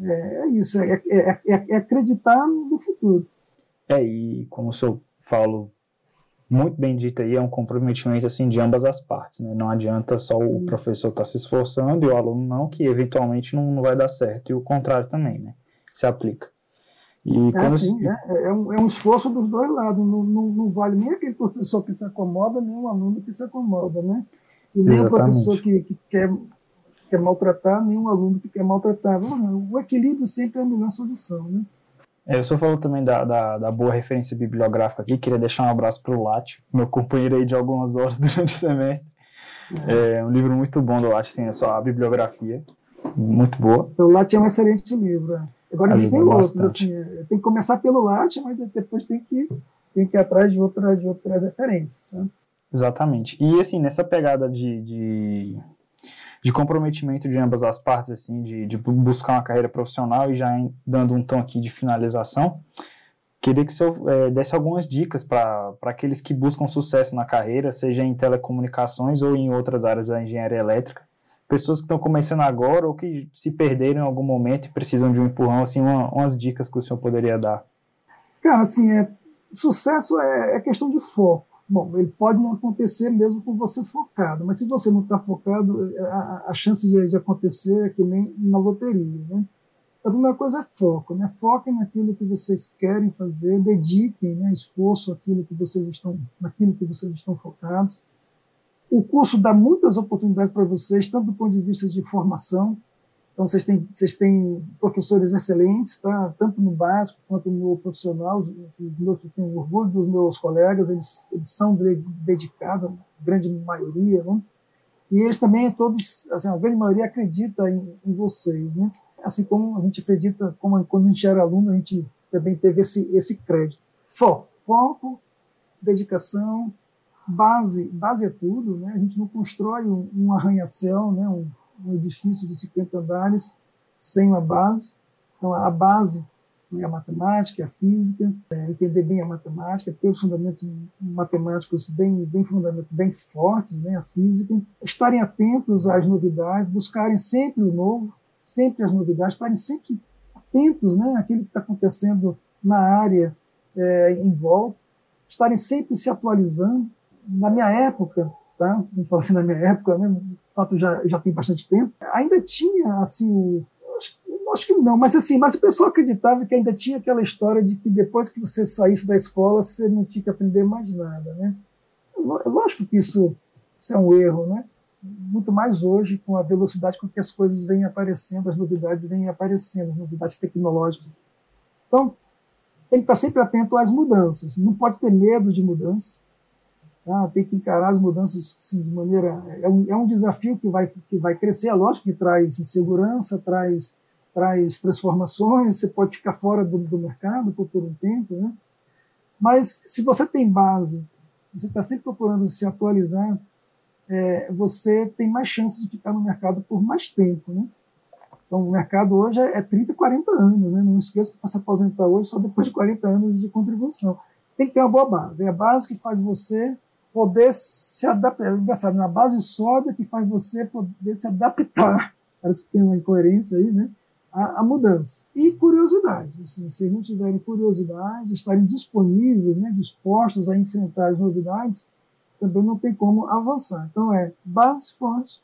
é, é isso, é, é, é, acreditar no futuro. É, e como o senhor falou muito bem dito aí, é um comprometimento assim de ambas as partes, né? Não adianta só o hum. professor estar tá se esforçando e o aluno não, que eventualmente não, não vai dar certo, e o contrário também, né? Se aplica. E é assim, se... né? é, um, é um esforço dos dois lados, não, não, não, vale nem aquele professor que se acomoda, nem o aluno que se acomoda, né? E nem Exatamente. o professor que, que quer quer maltratar, nenhum aluno que quer maltratar. O equilíbrio sempre é a melhor solução, né? Eu só falou também da, da, da, boa referência bibliográfica aqui, queria deixar um abraço para o Lati, meu companheiro aí de algumas horas durante o semestre. É, um livro muito bom do Lati, assim, é só a bibliografia, muito boa. O Lati é um excelente livro. É. Agora existem outros, assim, é, tem que começar pelo Lati, mas depois tem que, tem que ir atrás de, outra, de outras referências. Tá? Exatamente. E assim, nessa pegada de, de de comprometimento de ambas as partes, assim, de, de buscar uma carreira profissional e já em, dando um tom aqui de finalização, queria que o senhor é, desse algumas dicas para aqueles que buscam sucesso na carreira, seja em telecomunicações ou em outras áreas da engenharia elétrica, pessoas que estão começando agora ou que se perderam em algum momento e precisam de um empurrão, assim, uma, umas dicas que o senhor poderia dar. Cara, assim, é, sucesso é, é questão de foco. Bom, ele pode não acontecer mesmo com você focado, mas se você não está focado, a, a chance de, de, acontecer é que nem na loteria, né? A primeira coisa é foco, né? Foquem naquilo que vocês querem fazer, dediquem né, esforço àquilo que vocês estão, naquilo que vocês estão focados. O curso dá muitas oportunidades para vocês, tanto do ponto de vista de formação, então, vocês têm, vocês têm professores excelentes, tá? tanto no básico quanto no profissional. Os meus, eu tenho orgulho dos meus colegas, eles, eles são dedicados, a grande maioria, né? E eles também, todos, assim, a grande maioria acredita em, em vocês, né? Assim como a gente acredita, como quando a gente era aluno, a gente também teve esse, esse crédito. Foco, foco, dedicação, base, base é tudo, né? A gente não constrói um, um arranha-céu, né? Um, um edifício de 50 andares sem uma base. Então, a base é a matemática, a física, é, entender bem a matemática, ter os fundamentos matemáticos bem, bem, fundamentos, bem fortes, né, a física, estarem atentos às novidades, buscarem sempre o novo, sempre as novidades, estarem sempre atentos né, àquilo que está acontecendo na área é, em volta, estarem sempre se atualizando. Na minha época, tá? Vamos falar assim, na minha época, né? Fato já já tem bastante tempo. Ainda tinha assim, acho, acho que não, mas assim, mas o pessoal acreditava que ainda tinha aquela história de que depois que você saísse da escola você não tinha que aprender mais nada, né? Lógico que isso, isso é um erro, né? Muito mais hoje com a velocidade com que as coisas vêm aparecendo, as novidades vêm aparecendo, as novidades tecnológicas. Então, tem que estar sempre atento às mudanças. Não pode ter medo de mudanças. Tá? Tem que encarar as mudanças assim, de maneira. É um, é um desafio que vai, que vai crescer. É lógico que traz insegurança, traz, traz transformações. Você pode ficar fora do, do mercado por, por um tempo. Né? Mas se você tem base, se você está sempre procurando se atualizar, é, você tem mais chance de ficar no mercado por mais tempo. Né? Então, o mercado hoje é 30, 40 anos. Né? Não esqueça que para se aposentar hoje só depois de 40 anos de contribuição. Tem que ter uma boa base. É a base que faz você poder se adaptar. É engraçado, na base sólida que faz você poder se adaptar. Parece que tem uma incoerência aí, né? A, a mudança. E curiosidade. Assim, se não tiverem curiosidade, estarem disponíveis, né, dispostos a enfrentar as novidades, também não tem como avançar. Então, é base forte,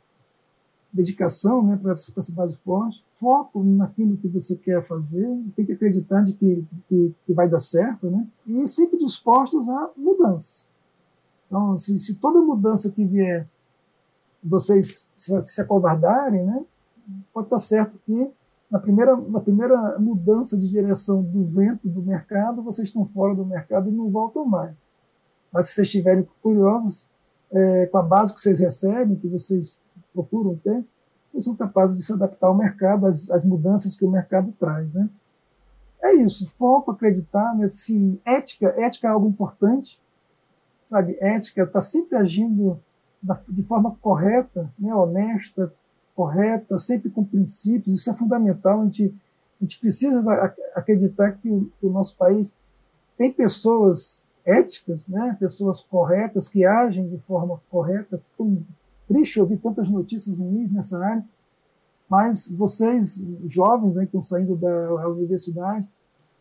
dedicação né, para essa base forte, foco naquilo que você quer fazer, tem que acreditar de que, que, que, vai dar certo, né? e sempre dispostos a mudanças. Então, se, toda mudança que vier vocês se, se acovardarem, né, pode estar certo que na primeira, na primeira mudança de direção do vento do mercado, vocês estão fora do mercado e não voltam mais. Mas se vocês estiverem curiosos é, com a base que vocês recebem, que vocês procuram ter, vocês são capazes de se adaptar ao mercado, às, às mudanças que o mercado traz. Né? É isso, foco, acreditar, nesse ética, ética é algo importante, sabe? Ética está sempre agindo de forma correta, né? honesta, correta, sempre com princípios, isso é fundamental, a gente, a gente precisa acreditar que o, que o nosso país tem pessoas éticas, né? pessoas corretas, que agem de forma correta, triste ouvir tantas notícias ruins nessa área, mas vocês, jovens né, que estão saindo da universidade,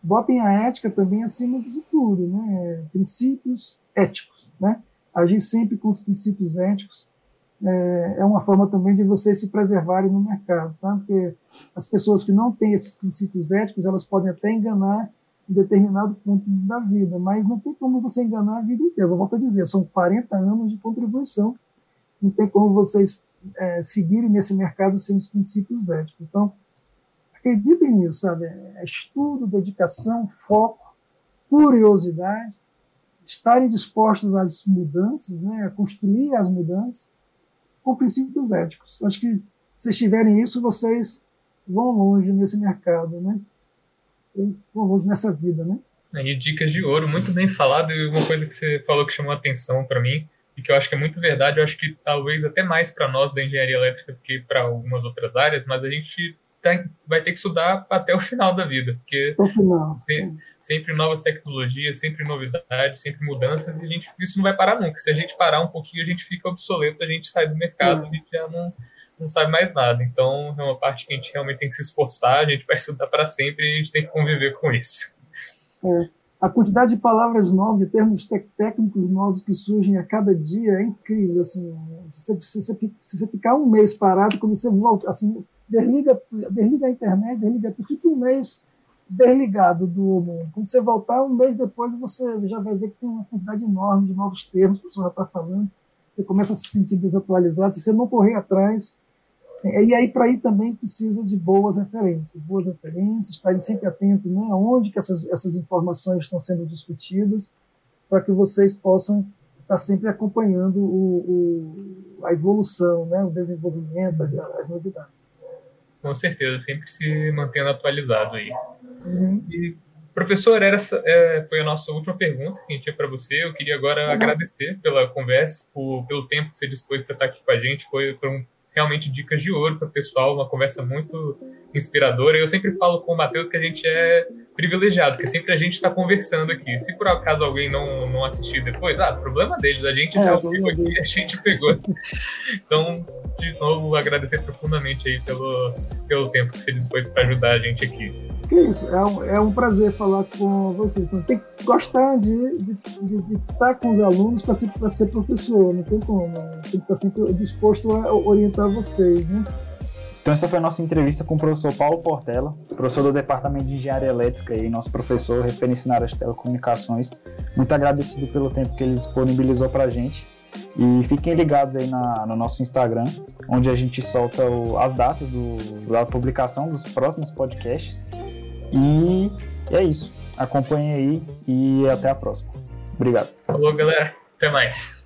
botem a ética também acima de tudo, né? princípios éticos. Né? Agir sempre com os princípios éticos é, é, uma forma também de vocês se preservarem no mercado, tá? porque as pessoas que não têm esses princípios éticos, elas podem até enganar em determinado ponto da vida, mas não tem como você enganar a vida inteira. Eu volto a dizer, são 40 anos de contribuição não tem como vocês é, seguirem nesse mercado sem os princípios éticos. Então, acreditem nisso, sabe? É estudo, dedicação, foco, curiosidade, estarem dispostos às mudanças, né, a construir as mudanças com princípios éticos. Acho que se tiverem isso, vocês vão longe nesse mercado, né? vão longe nessa vida, né? Aí, dicas de ouro, muito bem falado, e uma coisa que você falou que chamou a atenção para mim e que eu acho que é muito verdade, eu acho que talvez até mais para nós da engenharia elétrica do que para algumas outras áreas, mas a gente tá, vai ter que estudar até o final da vida, porque sempre, sempre novas tecnologias, sempre novidades, sempre mudanças, e a gente, isso não vai parar nunca. Se a gente parar um pouquinho, a gente fica obsoleto, a gente sai do mercado, a gente já não, não sabe mais nada. Então, é uma parte que a gente realmente tem que se esforçar, a gente vai estudar para sempre e a gente tem que conviver com isso. É a quantidade de palavras novas, de termos técnicos novos que surgem a cada dia é incrível. Assim, se você, se você, se você ficar um mês parado, quando você volta, assim, desliga, desliga a internet, desliga, fica um mês desligado do mundo. Quando você voltar, um mês depois, você já vai ver que tem uma quantidade enorme de novos termos que o senhor já está falando. Você começa a se sentir desatualizado. Se você não correr atrás, é, e aí, para ir também, precisa de boas referências, boas referências, estarem sempre atentos né, aonde que essas, essas informações estão sendo discutidas, para que vocês possam estar sempre acompanhando o, o, a evolução, né, o desenvolvimento, as, novidades. Com certeza, sempre se mantendo atualizado aí. Uhum. E, professor, essa é, foi a nossa última pergunta que a gente tinha para você. Eu queria agora uhum. agradecer pela conversa, por, pelo tempo que você dispôs para estar aqui com a gente. Foi, um realmente dicas de ouro para o pessoal, uma conversa muito inspiradora. Eu sempre falo com o Matheus que a gente é privilegiado, que sempre a gente está conversando aqui. Se por acaso alguém não, não assistir depois, ah, problema deles, a gente é, já ouviu aqui, a gente pegou. Então, de novo, agradecer profundamente aí pelo, pelo tempo que você dispôs para ajudar a gente aqui. Que isso, é um, é um prazer falar com você. Então, tem que gostar de, de, de, de estar com os alunos para ser, ser professor, não tem como. Tem que estar sempre disposto a orientar vocês, né? Então essa foi a nossa entrevista com o professor Paulo Portela, professor do Departamento de Engenharia Elétrica e nosso professor referência na área de telecomunicações. Muito agradecido pelo tempo que ele disponibilizou para a gente. E fiquem ligados aí na, no nosso Instagram, onde a gente solta o, as datas do, da publicação dos próximos podcasts. E é isso. Acompanhe aí e até a próxima. Obrigado. Falou, galera. Até mais.